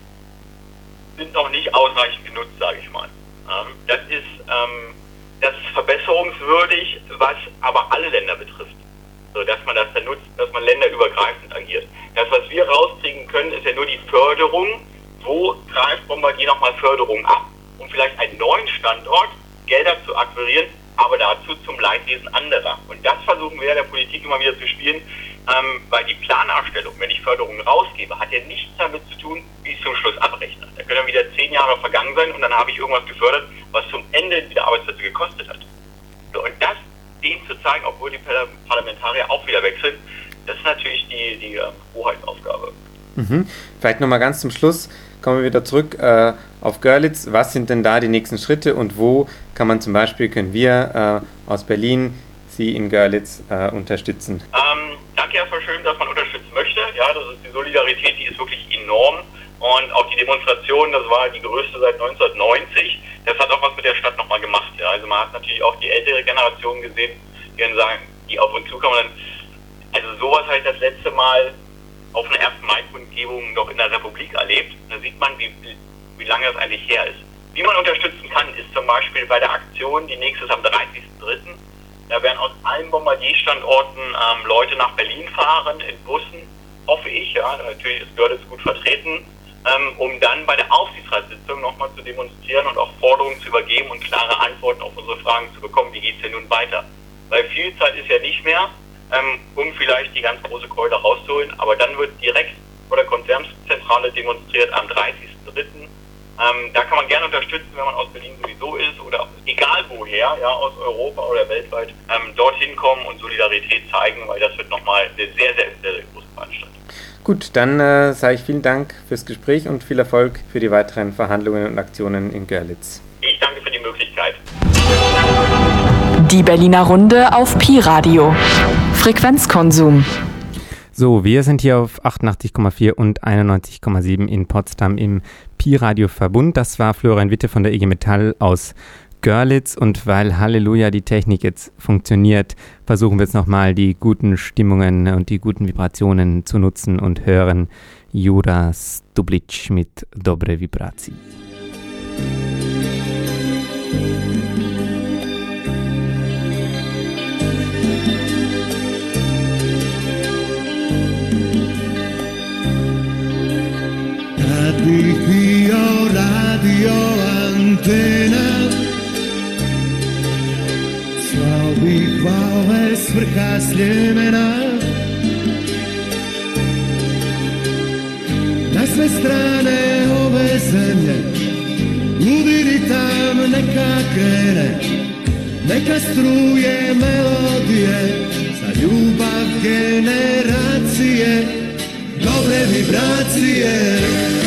sind noch nicht ausreichend genutzt, sage ich mal. Ähm, das, ist, ähm, das ist verbesserungswürdig, was aber alle Länder betrifft. So, dass man das dann nutzt, dass man länderübergreifend agiert. Das, was wir rauskriegen können, ist ja nur die Förderung. Wo greift Bombardier nochmal Förderung ab, um vielleicht einen neuen Standort Gelder zu akquirieren, aber dazu zum Leidwesen anderer. Und das versuchen wir der Politik immer wieder zu spielen, ähm, weil die Planerstellung, wenn ich Förderungen rausgebe, hat ja nichts damit zu tun, wie ich zum Schluss abrechne. Da können wieder zehn Jahre vergangen sein und dann habe ich irgendwas gefördert, was zum Ende wieder Arbeitsplätze gekostet hat. So, und das denen zu zeigen, obwohl die Parlamentarier auch wieder wechseln, das ist natürlich die, die äh, Hoheitsaufgabe. Mhm. Vielleicht nochmal ganz zum Schluss kommen wir wieder zurück äh, auf Görlitz. Was sind denn da die nächsten Schritte und wo kann man zum Beispiel, können wir äh, aus Berlin Sie in Görlitz äh, unterstützen? Ähm, danke erstmal schön, dass man unterstützen möchte. Ja, das ist die Solidarität, die ist wirklich enorm. Und auch die Demonstration, das war die größte seit 1990. Das hat auch was mit der Stadt nochmal gemacht. Ja. Also man hat natürlich auch die ältere Generation gesehen, die dann sagen, die auf uns zukommen. Also sowas habe ich das letzte Mal auf einer ersten Mai-Kundgebung noch in der Republik erlebt. Da sieht man, wie, wie lange das eigentlich her ist. Wie man unterstützen kann, ist zum Beispiel bei der Aktion, die nächste ist am 30.03. Da werden aus allen Bombardier-Standorten ähm, Leute nach Berlin fahren in Bussen, hoffe ich. Ja, natürlich ist Görlitz gut vertreten, ähm, um dann bei der Aufsichtsratssitzung nochmal zu demonstrieren und auch Forderungen zu übergeben und klare Antworten auf unsere Fragen zu bekommen. Wie geht es denn nun weiter? Weil viel Zeit ist ja nicht mehr ähm, um vielleicht die ganz große Keule rauszuholen. Aber dann wird direkt vor der Konzernzentrale demonstriert am 30.03. Ähm, da kann man gerne unterstützen, wenn man aus Berlin sowieso ist oder egal woher, ja, aus Europa oder weltweit, ähm, dorthin kommen und Solidarität zeigen, weil das wird nochmal eine sehr, sehr, sehr, sehr große Veranstaltung. Gut, dann äh, sage ich vielen Dank fürs Gespräch und viel Erfolg für die weiteren Verhandlungen und Aktionen in Görlitz. Ich danke für die Möglichkeit. Die Berliner Runde auf Pi-Radio. Frequenzkonsum. So, wir sind hier auf 88,4 und 91,7 in Potsdam im Pi-Radio-Verbund. Das war Florian Witte von der IG Metall aus Görlitz und weil Halleluja die Technik jetzt funktioniert, versuchen wir jetzt nochmal die guten Stimmungen und die guten Vibrationen zu nutzen und hören Juras Dublic mit Dobre Vibracji. Radio, radio, antena Slavi hvale svrha sljemena Na sve strane ove zemlje Ludi ritam neka krene Neka struje melodije Za ljubav generacije Dobre vibracije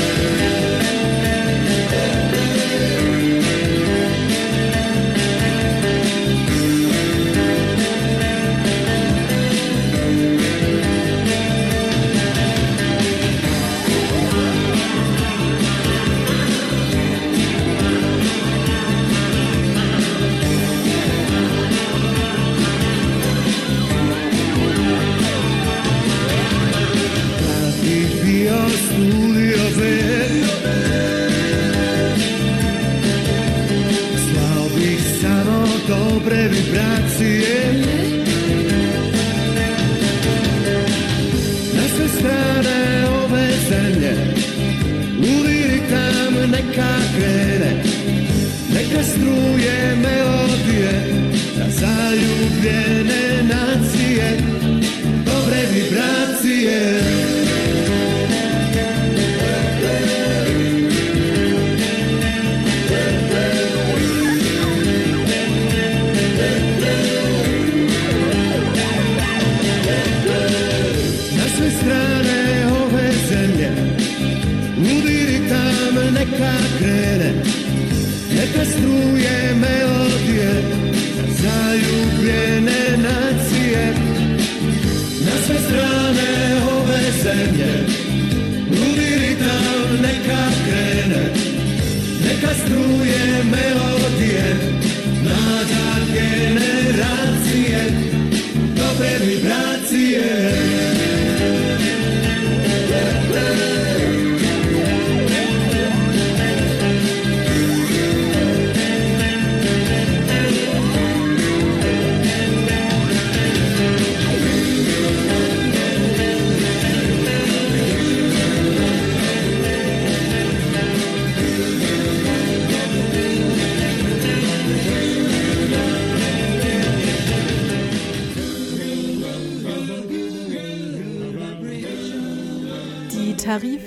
Tarif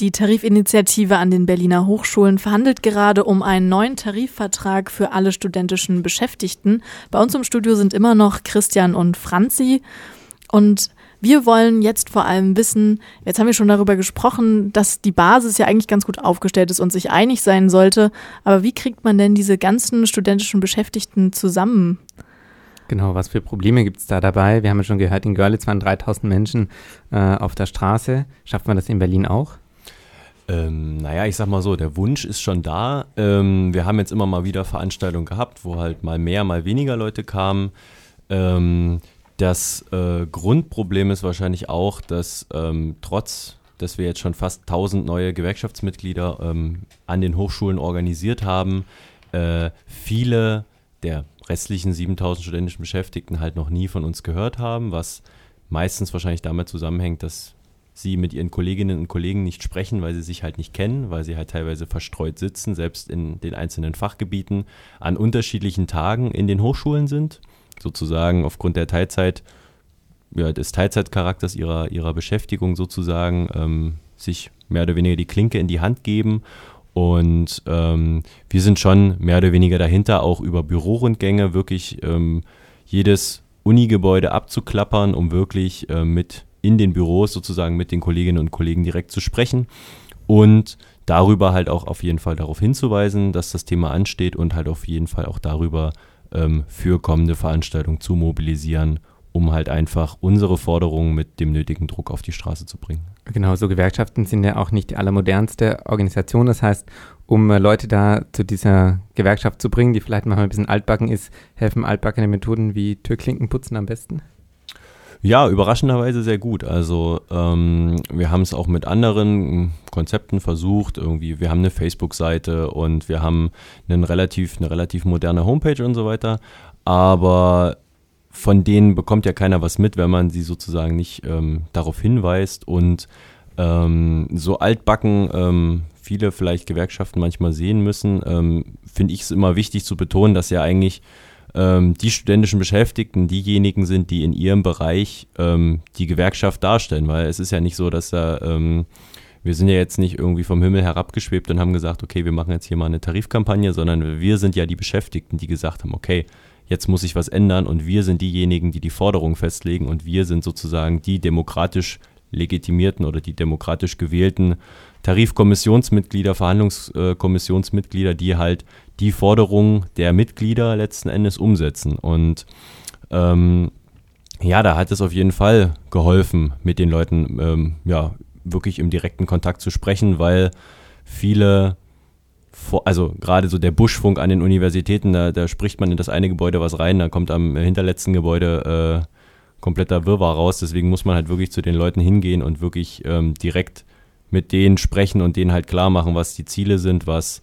die Tarifinitiative an den Berliner Hochschulen verhandelt gerade um einen neuen Tarifvertrag für alle studentischen Beschäftigten. Bei uns im Studio sind immer noch Christian und Franzi. Und wir wollen jetzt vor allem wissen, jetzt haben wir schon darüber gesprochen, dass die Basis ja eigentlich ganz gut aufgestellt ist und sich einig sein sollte. Aber wie kriegt man denn diese ganzen studentischen Beschäftigten zusammen? Genau, was für Probleme gibt es da dabei? Wir haben ja schon gehört, in Görlitz waren 3000 Menschen äh, auf der Straße. Schafft man das in Berlin auch? Ähm, naja, ich sag mal so, der Wunsch ist schon da. Ähm, wir haben jetzt immer mal wieder Veranstaltungen gehabt, wo halt mal mehr, mal weniger Leute kamen. Ähm, das äh, Grundproblem ist wahrscheinlich auch, dass ähm, trotz, dass wir jetzt schon fast 1000 neue Gewerkschaftsmitglieder ähm, an den Hochschulen organisiert haben, äh, viele der restlichen 7000 studentischen Beschäftigten halt noch nie von uns gehört haben, was meistens wahrscheinlich damit zusammenhängt, dass sie mit ihren Kolleginnen und Kollegen nicht sprechen, weil sie sich halt nicht kennen, weil sie halt teilweise verstreut sitzen, selbst in den einzelnen Fachgebieten an unterschiedlichen Tagen in den Hochschulen sind, sozusagen aufgrund der Teilzeit, ja, des Teilzeitcharakters ihrer, ihrer Beschäftigung sozusagen ähm, sich mehr oder weniger die Klinke in die Hand geben und ähm, wir sind schon mehr oder weniger dahinter, auch über Bürorundgänge wirklich ähm, jedes Unigebäude abzuklappern, um wirklich äh, mit in den Büros sozusagen mit den Kolleginnen und Kollegen direkt zu sprechen und darüber halt auch auf jeden Fall darauf hinzuweisen, dass das Thema ansteht und halt auf jeden Fall auch darüber ähm, für kommende Veranstaltungen zu mobilisieren, um halt einfach unsere Forderungen mit dem nötigen Druck auf die Straße zu bringen. Genau, so Gewerkschaften sind ja auch nicht die allermodernste Organisation. Das heißt, um äh, Leute da zu dieser Gewerkschaft zu bringen, die vielleicht manchmal ein bisschen altbacken ist, helfen altbackene Methoden wie Türklinkenputzen am besten? Ja, überraschenderweise sehr gut. Also ähm, wir haben es auch mit anderen Konzepten versucht. Irgendwie, wir haben eine Facebook-Seite und wir haben einen relativ, eine relativ moderne Homepage und so weiter. Aber von denen bekommt ja keiner was mit, wenn man sie sozusagen nicht ähm, darauf hinweist. Und ähm, so altbacken ähm, viele vielleicht Gewerkschaften manchmal sehen müssen, ähm, finde ich es immer wichtig zu betonen, dass ja eigentlich ähm, die studentischen Beschäftigten diejenigen sind, die in ihrem Bereich ähm, die Gewerkschaft darstellen, weil es ist ja nicht so, dass da wir sind ja jetzt nicht irgendwie vom Himmel herabgeschwebt und haben gesagt, okay, wir machen jetzt hier mal eine Tarifkampagne, sondern wir sind ja die Beschäftigten, die gesagt haben, okay, jetzt muss sich was ändern und wir sind diejenigen, die die Forderungen festlegen und wir sind sozusagen die demokratisch legitimierten oder die demokratisch gewählten Tarifkommissionsmitglieder, Verhandlungskommissionsmitglieder, die halt die Forderungen der Mitglieder letzten Endes umsetzen. Und ähm, ja, da hat es auf jeden Fall geholfen, mit den Leuten ähm, ja, wirklich im direkten Kontakt zu sprechen, weil viele, also gerade so der Buschfunk an den Universitäten, da, da, spricht man in das eine Gebäude was rein, da kommt am hinterletzten Gebäude äh, kompletter Wirrwarr raus. Deswegen muss man halt wirklich zu den Leuten hingehen und wirklich ähm, direkt mit denen sprechen und denen halt klar machen, was die Ziele sind, was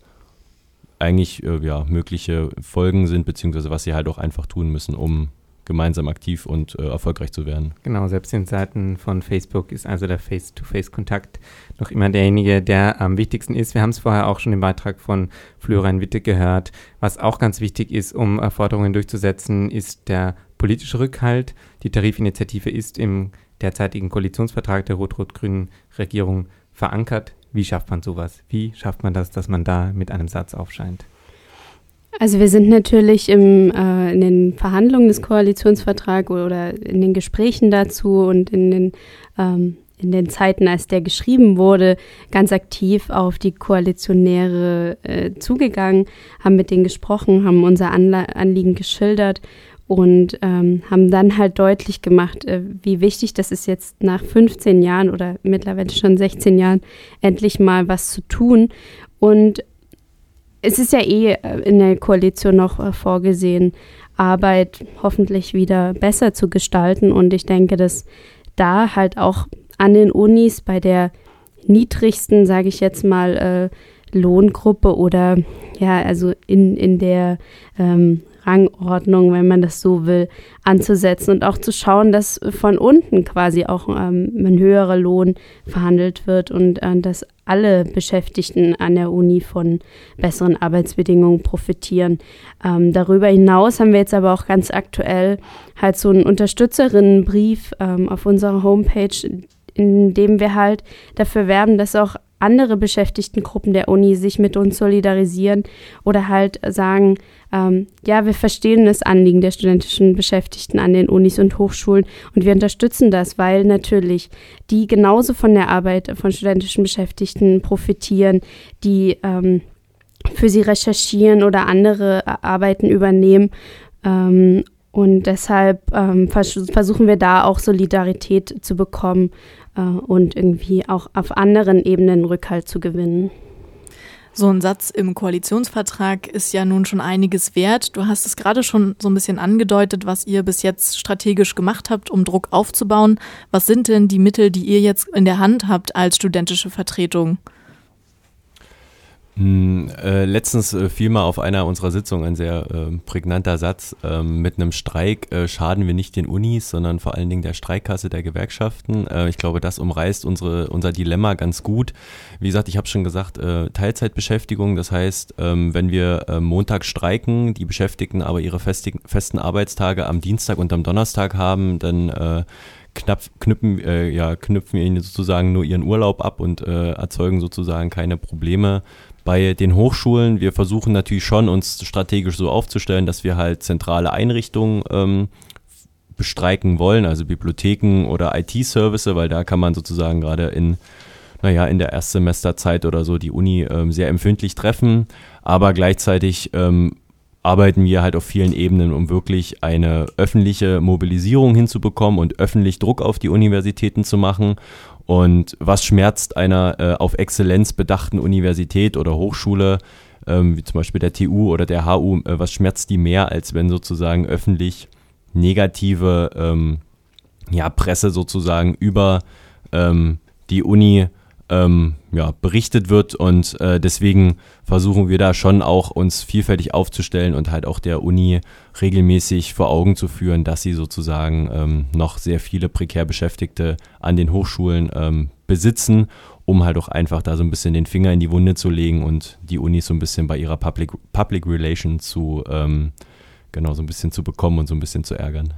eigentlich äh, ja, mögliche Folgen sind, beziehungsweise was sie halt auch einfach tun müssen, um gemeinsam aktiv und äh, erfolgreich zu werden. Genau, selbst in Seiten von Facebook ist also der Face-to-Face-Kontakt noch immer derjenige, der am wichtigsten ist. Wir haben es vorher auch schon im Beitrag von Florian Witte gehört. Was auch ganz wichtig ist, um Forderungen durchzusetzen, ist der politische Rückhalt. Die Tarifinitiative ist im derzeitigen Koalitionsvertrag der rot-rot-grünen Regierung verankert. Wie schafft man sowas? Wie schafft man das, dass man da mit einem Satz aufscheint? Also wir sind natürlich im, äh, in den Verhandlungen des Koalitionsvertrags oder in den Gesprächen dazu und in den, ähm, in den Zeiten, als der geschrieben wurde, ganz aktiv auf die Koalitionäre äh, zugegangen, haben mit denen gesprochen, haben unser Anla Anliegen geschildert und ähm, haben dann halt deutlich gemacht, äh, wie wichtig das ist jetzt nach 15 Jahren oder mittlerweile schon 16 Jahren endlich mal was zu tun. Und es ist ja eh äh, in der Koalition noch äh, vorgesehen, Arbeit hoffentlich wieder besser zu gestalten. Und ich denke, dass da halt auch an den Unis bei der niedrigsten, sage ich jetzt mal, äh, Lohngruppe oder ja, also in, in der ähm, Rangordnung, wenn man das so will, anzusetzen und auch zu schauen, dass von unten quasi auch ähm, ein höherer Lohn verhandelt wird und äh, dass alle Beschäftigten an der Uni von besseren Arbeitsbedingungen profitieren. Ähm, darüber hinaus haben wir jetzt aber auch ganz aktuell halt so einen Unterstützerinnenbrief ähm, auf unserer Homepage, in dem wir halt dafür werben, dass auch andere Beschäftigtengruppen der Uni sich mit uns solidarisieren oder halt sagen, ähm, ja, wir verstehen das Anliegen der studentischen Beschäftigten an den Unis und Hochschulen und wir unterstützen das, weil natürlich die genauso von der Arbeit von studentischen Beschäftigten profitieren, die ähm, für sie recherchieren oder andere Arbeiten übernehmen. Ähm, und deshalb ähm, vers versuchen wir da auch Solidarität zu bekommen äh, und irgendwie auch auf anderen Ebenen Rückhalt zu gewinnen. So ein Satz im Koalitionsvertrag ist ja nun schon einiges wert. Du hast es gerade schon so ein bisschen angedeutet, was ihr bis jetzt strategisch gemacht habt, um Druck aufzubauen. Was sind denn die Mittel, die ihr jetzt in der Hand habt als studentische Vertretung? Hm, äh, letztens äh, fiel mal auf einer unserer Sitzungen ein sehr äh, prägnanter Satz. Ähm, mit einem Streik äh, schaden wir nicht den Unis, sondern vor allen Dingen der Streikkasse der Gewerkschaften. Äh, ich glaube, das umreißt unsere, unser Dilemma ganz gut. Wie gesagt, ich habe schon gesagt, äh, Teilzeitbeschäftigung. Das heißt, ähm, wenn wir Montag streiken, die Beschäftigten aber ihre festen Arbeitstage am Dienstag und am Donnerstag haben, dann knapp, knüpfen, äh, ja, knüpfen wir ihnen sozusagen nur ihren Urlaub ab und äh, erzeugen sozusagen keine Probleme bei den Hochschulen, wir versuchen natürlich schon, uns strategisch so aufzustellen, dass wir halt zentrale Einrichtungen ähm, bestreiken wollen, also Bibliotheken oder IT-Services, weil da kann man sozusagen gerade in, naja, in der Erstsemesterzeit oder so die Uni ähm, sehr empfindlich treffen. Aber gleichzeitig ähm, arbeiten wir halt auf vielen Ebenen, um wirklich eine öffentliche Mobilisierung hinzubekommen und öffentlich Druck auf die Universitäten zu machen. Und was schmerzt einer äh, auf Exzellenz bedachten Universität oder Hochschule, ähm, wie zum Beispiel der TU oder der HU, äh, was schmerzt die mehr, als wenn sozusagen öffentlich negative ähm, ja, Presse sozusagen über ähm, die Uni ähm, ja, berichtet wird und äh, deswegen versuchen wir da schon auch uns vielfältig aufzustellen und halt auch der Uni regelmäßig vor Augen zu führen, dass sie sozusagen ähm, noch sehr viele prekär Beschäftigte an den Hochschulen ähm, besitzen, um halt auch einfach da so ein bisschen den Finger in die Wunde zu legen und die Unis so ein bisschen bei ihrer Public, Public Relation zu, ähm, genau, so ein bisschen zu bekommen und so ein bisschen zu ärgern.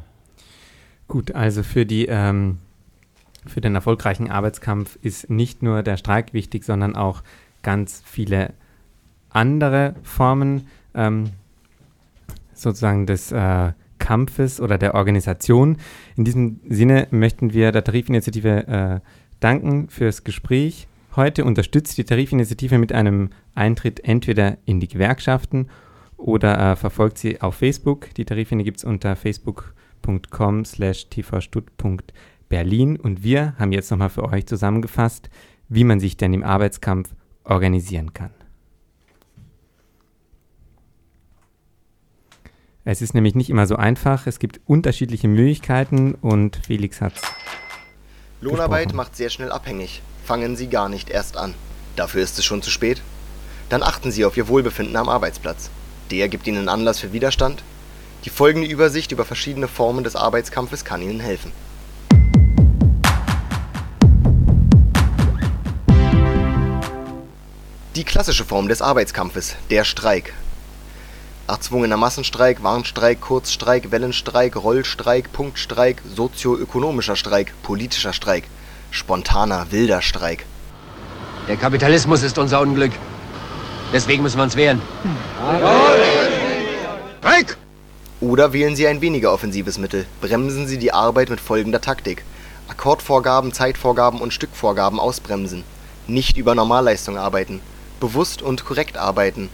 Gut, also für die ähm, für den erfolgreichen Arbeitskampf ist nicht nur der Streik wichtig, sondern auch ganz viele andere Formen ähm, sozusagen des äh, Kampfes oder der Organisation. In diesem Sinne möchten wir der Tarifinitiative äh, danken fürs Gespräch. Heute unterstützt die Tarifinitiative mit einem Eintritt entweder in die Gewerkschaften oder äh, verfolgt sie auf Facebook. Die Tarifine gibt es unter facebook.com slash tvstutt.de Berlin und wir haben jetzt nochmal für euch zusammengefasst, wie man sich denn im Arbeitskampf organisieren kann. Es ist nämlich nicht immer so einfach, es gibt unterschiedliche Möglichkeiten und Felix hat Lohnarbeit gesprochen. macht sehr schnell abhängig. Fangen Sie gar nicht erst an. Dafür ist es schon zu spät. Dann achten Sie auf Ihr Wohlbefinden am Arbeitsplatz. Der gibt Ihnen Anlass für Widerstand. Die folgende Übersicht über verschiedene Formen des Arbeitskampfes kann Ihnen helfen. Die klassische Form des Arbeitskampfes, der Streik. Erzwungener Massenstreik, Warnstreik, Kurzstreik, Wellenstreik, Rollstreik, Punktstreik, sozioökonomischer Streik, politischer Streik, spontaner, wilder Streik. Der Kapitalismus ist unser Unglück. Deswegen müssen wir uns wehren. Streik! Oder wählen Sie ein weniger offensives Mittel. Bremsen Sie die Arbeit mit folgender Taktik. Akkordvorgaben, Zeitvorgaben und Stückvorgaben ausbremsen. Nicht über Normalleistung arbeiten bewusst und korrekt arbeiten.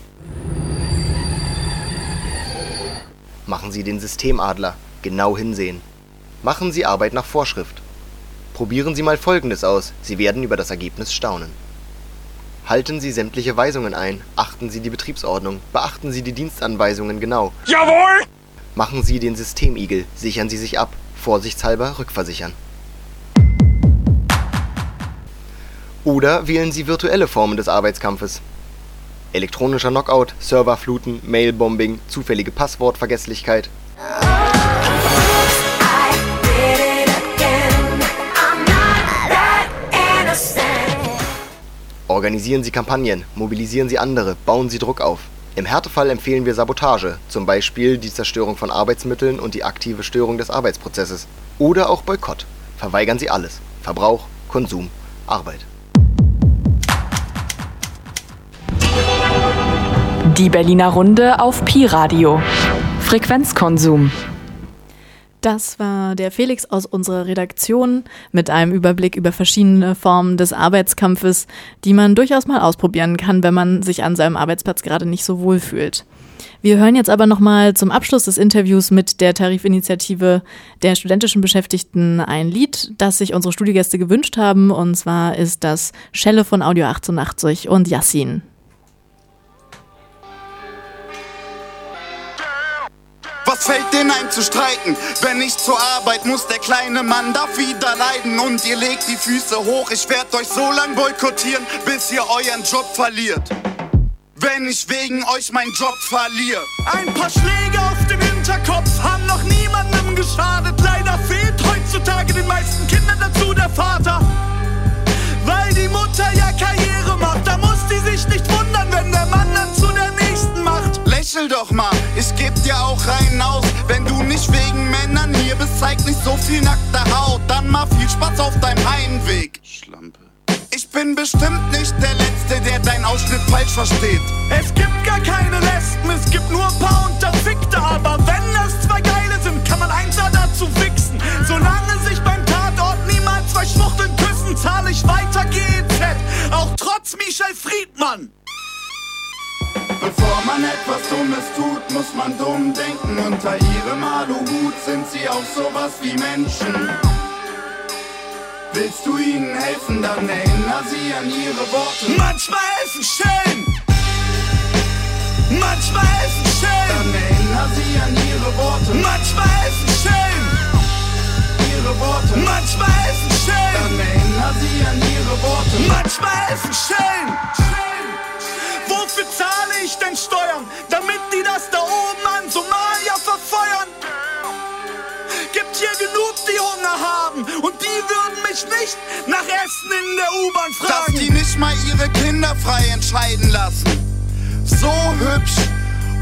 Machen Sie den Systemadler. Genau hinsehen. Machen Sie Arbeit nach Vorschrift. Probieren Sie mal Folgendes aus, Sie werden über das Ergebnis staunen. Halten Sie sämtliche Weisungen ein, achten Sie die Betriebsordnung, beachten Sie die Dienstanweisungen genau. Jawohl! Machen Sie den Systemigel, sichern Sie sich ab, vorsichtshalber rückversichern. Oder wählen Sie virtuelle Formen des Arbeitskampfes. Elektronischer Knockout, Serverfluten, Mailbombing, zufällige Passwortvergesslichkeit. Organisieren Sie Kampagnen, mobilisieren Sie andere, bauen Sie Druck auf. Im Härtefall empfehlen wir Sabotage, zum Beispiel die Zerstörung von Arbeitsmitteln und die aktive Störung des Arbeitsprozesses. Oder auch Boykott. Verweigern Sie alles. Verbrauch, Konsum, Arbeit. Die Berliner Runde auf Pi-Radio. Frequenzkonsum. Das war der Felix aus unserer Redaktion mit einem Überblick über verschiedene Formen des Arbeitskampfes, die man durchaus mal ausprobieren kann, wenn man sich an seinem Arbeitsplatz gerade nicht so wohl fühlt. Wir hören jetzt aber nochmal zum Abschluss des Interviews mit der Tarifinitiative der studentischen Beschäftigten ein Lied, das sich unsere Studiegäste gewünscht haben, und zwar ist das Schelle von Audio 88 und Yassin. Was fällt denn ein zu streiken? Wenn ich zur Arbeit muss, der kleine Mann darf wieder leiden und ihr legt die Füße hoch. Ich werd euch so lang boykottieren, bis ihr euren Job verliert. Wenn ich wegen euch meinen Job verliere. Ein paar Schläge auf den Hinterkopf haben noch niemandem geschadet. Leider fehlt heutzutage den meisten Kindern dazu der Vater. Weil die Mutter ja Karriere macht, da muss die sich nicht wundern, wenn der Mann dann zu der nächsten macht. Lächel doch mal, dir auch rein aus. Wenn du nicht wegen Männern hier bist, zeig nicht so viel nackte Haut. Dann mal viel Spaß auf deinem Heimweg. Schlampe. Ich bin bestimmt nicht der Letzte, der deinen Ausschnitt falsch versteht. Es gibt gar keine Lesben, es gibt nur ein paar Unterfickte. Aber wenn das zwei Geile sind, kann man eins dazu fixen. Solange sich beim Tatort niemals zwei Schwuchteln küssen, zahle ich weiter GEZ. Auch trotz Michel Friedmann. Bevor man etwas Dummes tut, muss man dumm denken. Unter ihrem Aluhut sind sie auch sowas wie Menschen. Willst du ihnen helfen, dann erinnere sie an ihre Worte. Manchmal helfen Schellen. Manchmal helfen Schellen. Dann erinnere sie an ihre Worte. Manchmal helfen Schellen. Ihre Worte. Manchmal helfen Schellen. Dann erinnere sie an ihre Worte. Manchmal helfen Schellen. Wofür zahle ich denn Steuern? Damit die das da oben an Somalia verfeuern? Gibt hier genug, die Hunger haben und die würden mich nicht nach Essen in der U-Bahn fragen. Dass die nicht mal ihre Kinder frei entscheiden lassen. So hübsch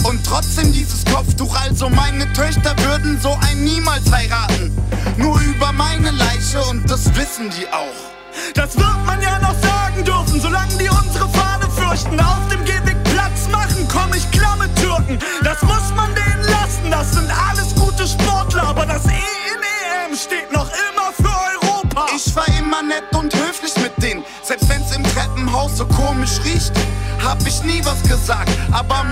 und trotzdem dieses Kopftuch. Also meine Töchter würden so einen niemals heiraten. Nur über meine Leiche und das wissen die auch. Das wird man ja noch sagen dürfen, solange die unsere Fahne fürchten. Auf dem Gehweg Platz machen, komm ich klar mit Türken. Das muss man denen lassen, das sind alles gute Sportler. Aber das E in EM steht noch immer für Europa. Ich war immer nett und höflich mit denen, selbst wenn's im Treppenhaus so komisch riecht. Hab ich nie was gesagt, aber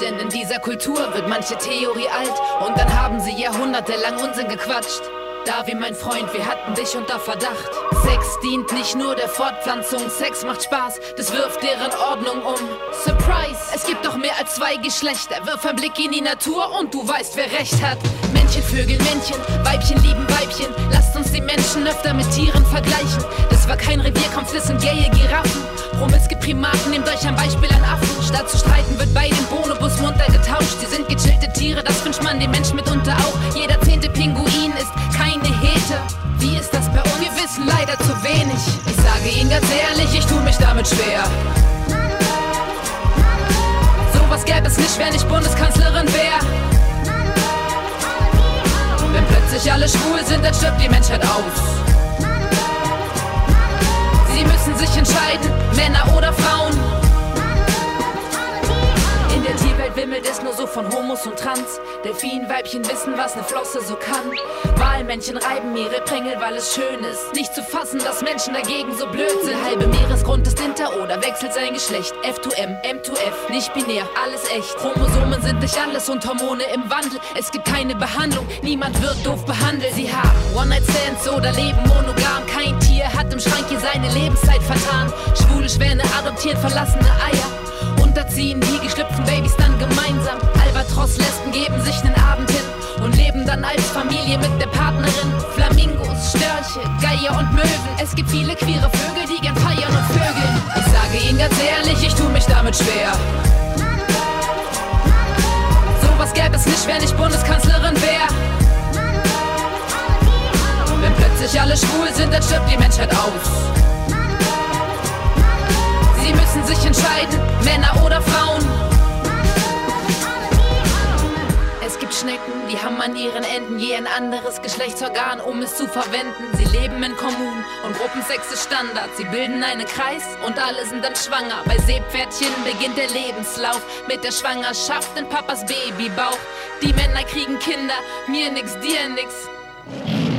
denn in dieser Kultur wird manche Theorie alt und dann haben sie jahrhundertelang Unsinn gequatscht. Davi, mein Freund, wir hatten dich unter Verdacht. Sex dient nicht nur der Fortpflanzung, Sex macht Spaß, das wirft deren Ordnung um. Surprise, es gibt doch mehr als zwei Geschlechter. Wirf ein Blick in die Natur und du weißt, wer recht hat. Männchen vögeln Männchen, Weibchen lieben Weibchen. Lasst uns die Menschen öfter mit Tieren vergleichen. Das war kein Revierkampf, das sind gaye Giraffen. Promiske Primaten, nehmt euch ein Beispiel an Affen. Statt zu streiten wird bei dem Bonobus munter getauscht. Sie sind gechillte Tiere, das wünscht man dem Menschen mitunter auch. Jeder zehnte Pinguin ist keine Hete. Wie ist das bei uns? Wir wissen leider zu wenig. Ich sage Ihnen ganz ehrlich, ich tue mich damit schwer. Sowas gäbe es nicht, wenn ich Bundeskanzlerin wäre. Wenn plötzlich alle schwul sind, dann stirbt die Menschheit aus. Sie müssen sich entscheiden, Männer oder Frauen. In der Tierwelt wimmelt es nur so von Homos und Trans. Delfinweibchen wissen, was ne Flosse so kann. Walmännchen reiben ihre Prängel, weil es schön ist. Nicht zu fassen, dass Menschen dagegen so blöd sind. Halbe Meeresgrund ist hinter oder wechselt sein Geschlecht. F2M, M2F, nicht binär, alles echt. Chromosomen sind nicht alles und Hormone im Wandel. Es gibt keine Behandlung, niemand wird doof behandelt. Sie haben One-Night-Stands oder leben monogam. Kein Tier hat im Schrank hier seine Lebenszeit vertan. Schwule Schwäne adoptieren verlassene Eier. Unterziehen die geschlüpften Babys dann gemeinsam. Albatros-Lesben geben sich nen Abend hin und leben dann als Familie mit der Partnerin. Flamingos, Störche, Geier und Möwen. Es gibt viele queere Vögel, die gern feiern und vögeln. Ich sage Ihnen ganz ehrlich, ich tu mich damit schwer. Sowas gäbe es nicht, wenn ich Bundeskanzlerin wäre. Wenn plötzlich alle schwul sind, dann stirbt die Menschheit aus. Sie müssen sich entscheiden, Männer oder Frauen. Es gibt Schnecken, die haben an ihren Enden je ein anderes Geschlechtsorgan, um es zu verwenden. Sie leben in Kommunen und Gruppensex ist Standard. Sie bilden einen Kreis und alle sind dann schwanger. Bei Seepferdchen beginnt der Lebenslauf mit der Schwangerschaft in Papas Babybauch. Die Männer kriegen Kinder, mir nix, dir nix.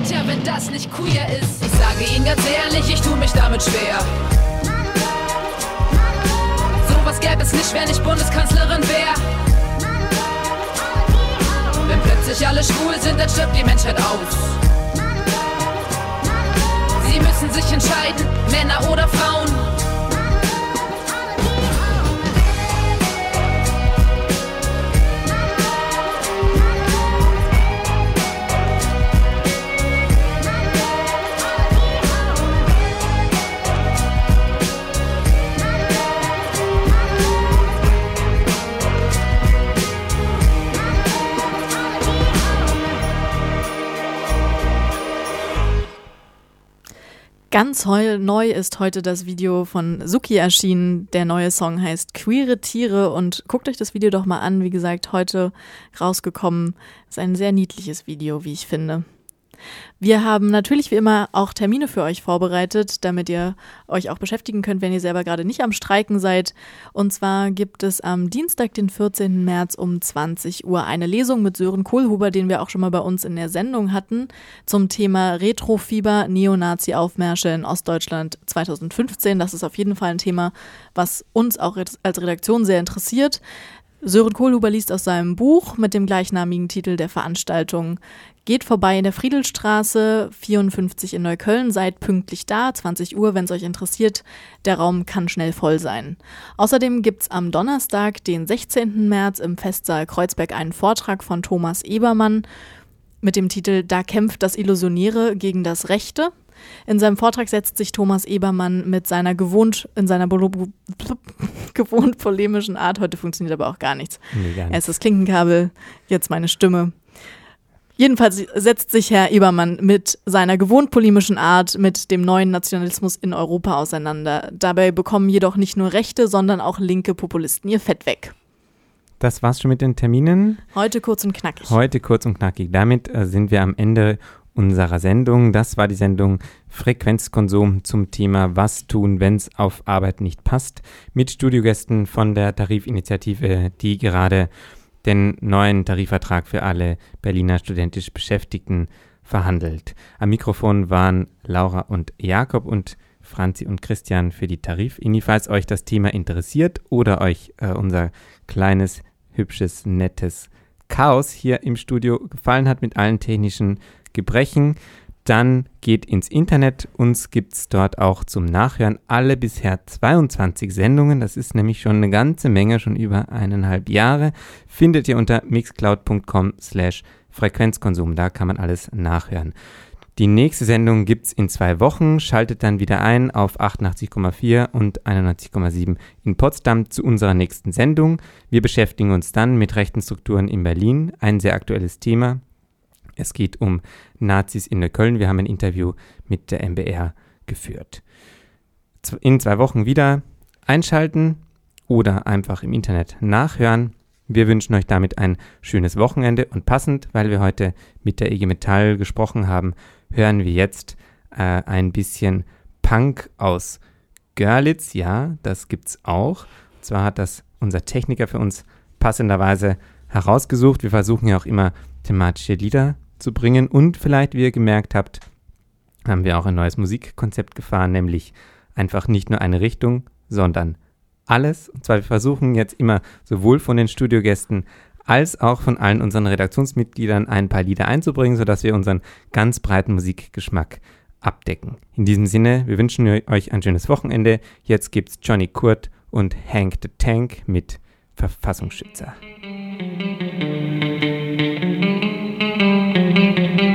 Tja, wenn das nicht queer ist, ich sage Ihnen ganz ehrlich, ich tu mich damit schwer. Gäbe es nicht, wenn ich Bundeskanzlerin wäre. Wenn plötzlich alle schwul sind, dann stirbt die Menschheit aus. Sie müssen sich entscheiden, Männer oder Frauen. Ganz neu ist heute das Video von Suki erschienen. Der neue Song heißt Queere Tiere und guckt euch das Video doch mal an. Wie gesagt, heute rausgekommen. Ist ein sehr niedliches Video, wie ich finde. Wir haben natürlich wie immer auch Termine für euch vorbereitet, damit ihr euch auch beschäftigen könnt, wenn ihr selber gerade nicht am Streiken seid. Und zwar gibt es am Dienstag, den 14. März um 20 Uhr eine Lesung mit Sören Kohlhuber, den wir auch schon mal bei uns in der Sendung hatten, zum Thema Retrofieber, Neonazi-Aufmärsche in Ostdeutschland 2015. Das ist auf jeden Fall ein Thema, was uns auch als Redaktion sehr interessiert. Sören Kohlhuber liest aus seinem Buch mit dem gleichnamigen Titel der Veranstaltung Geht vorbei in der Friedelstraße 54 in Neukölln, seid pünktlich da, 20 Uhr, wenn es euch interessiert. Der Raum kann schnell voll sein. Außerdem gibt's am Donnerstag, den 16. März, im Festsaal Kreuzberg einen Vortrag von Thomas Ebermann mit dem Titel Da kämpft das Illusionäre gegen das Rechte. In seinem Vortrag setzt sich Thomas Ebermann mit seiner gewohnt, in seiner gewohnt polemischen Art, heute funktioniert aber auch gar nichts. Nee, gar Erst das Klinkenkabel, jetzt meine Stimme. Jedenfalls setzt sich Herr Ebermann mit seiner gewohnt polemischen Art mit dem neuen Nationalismus in Europa auseinander. Dabei bekommen jedoch nicht nur rechte, sondern auch linke Populisten ihr Fett weg. Das war's schon mit den Terminen. Heute kurz und knackig. Heute kurz und knackig. Damit äh, sind wir am Ende unserer Sendung. Das war die Sendung Frequenzkonsum zum Thema Was tun, wenn's auf Arbeit nicht passt. Mit Studiogästen von der Tarifinitiative, die gerade den neuen Tarifvertrag für alle Berliner studentisch Beschäftigten verhandelt. Am Mikrofon waren Laura und Jakob und Franzi und Christian für die Tarifini. Falls euch das Thema interessiert oder euch äh, unser kleines, hübsches, nettes Chaos hier im Studio gefallen hat mit allen technischen Gebrechen, dann geht ins Internet. Uns gibt es dort auch zum Nachhören alle bisher 22 Sendungen. Das ist nämlich schon eine ganze Menge, schon über eineinhalb Jahre. Findet ihr unter mixcloud.com slash Frequenzkonsum. Da kann man alles nachhören. Die nächste Sendung gibt es in zwei Wochen. Schaltet dann wieder ein auf 88,4 und 91,7 in Potsdam zu unserer nächsten Sendung. Wir beschäftigen uns dann mit rechten Strukturen in Berlin. Ein sehr aktuelles Thema. Es geht um Nazis in Neukölln. Wir haben ein Interview mit der MBR geführt. In zwei Wochen wieder einschalten oder einfach im Internet nachhören. Wir wünschen euch damit ein schönes Wochenende und passend, weil wir heute mit der IG Metall gesprochen haben, hören wir jetzt äh, ein bisschen Punk aus Görlitz. Ja, das gibt's auch. Und zwar hat das unser Techniker für uns passenderweise herausgesucht. Wir versuchen ja auch immer thematische Lieder zu bringen und vielleicht, wie ihr gemerkt habt, haben wir auch ein neues Musikkonzept gefahren, nämlich einfach nicht nur eine Richtung, sondern alles. Und zwar wir versuchen jetzt immer sowohl von den Studiogästen als auch von allen unseren Redaktionsmitgliedern ein paar Lieder einzubringen, sodass wir unseren ganz breiten Musikgeschmack abdecken. In diesem Sinne, wir wünschen euch ein schönes Wochenende. Jetzt gibt's Johnny Kurt und Hank the Tank mit Verfassungsschützer. thank you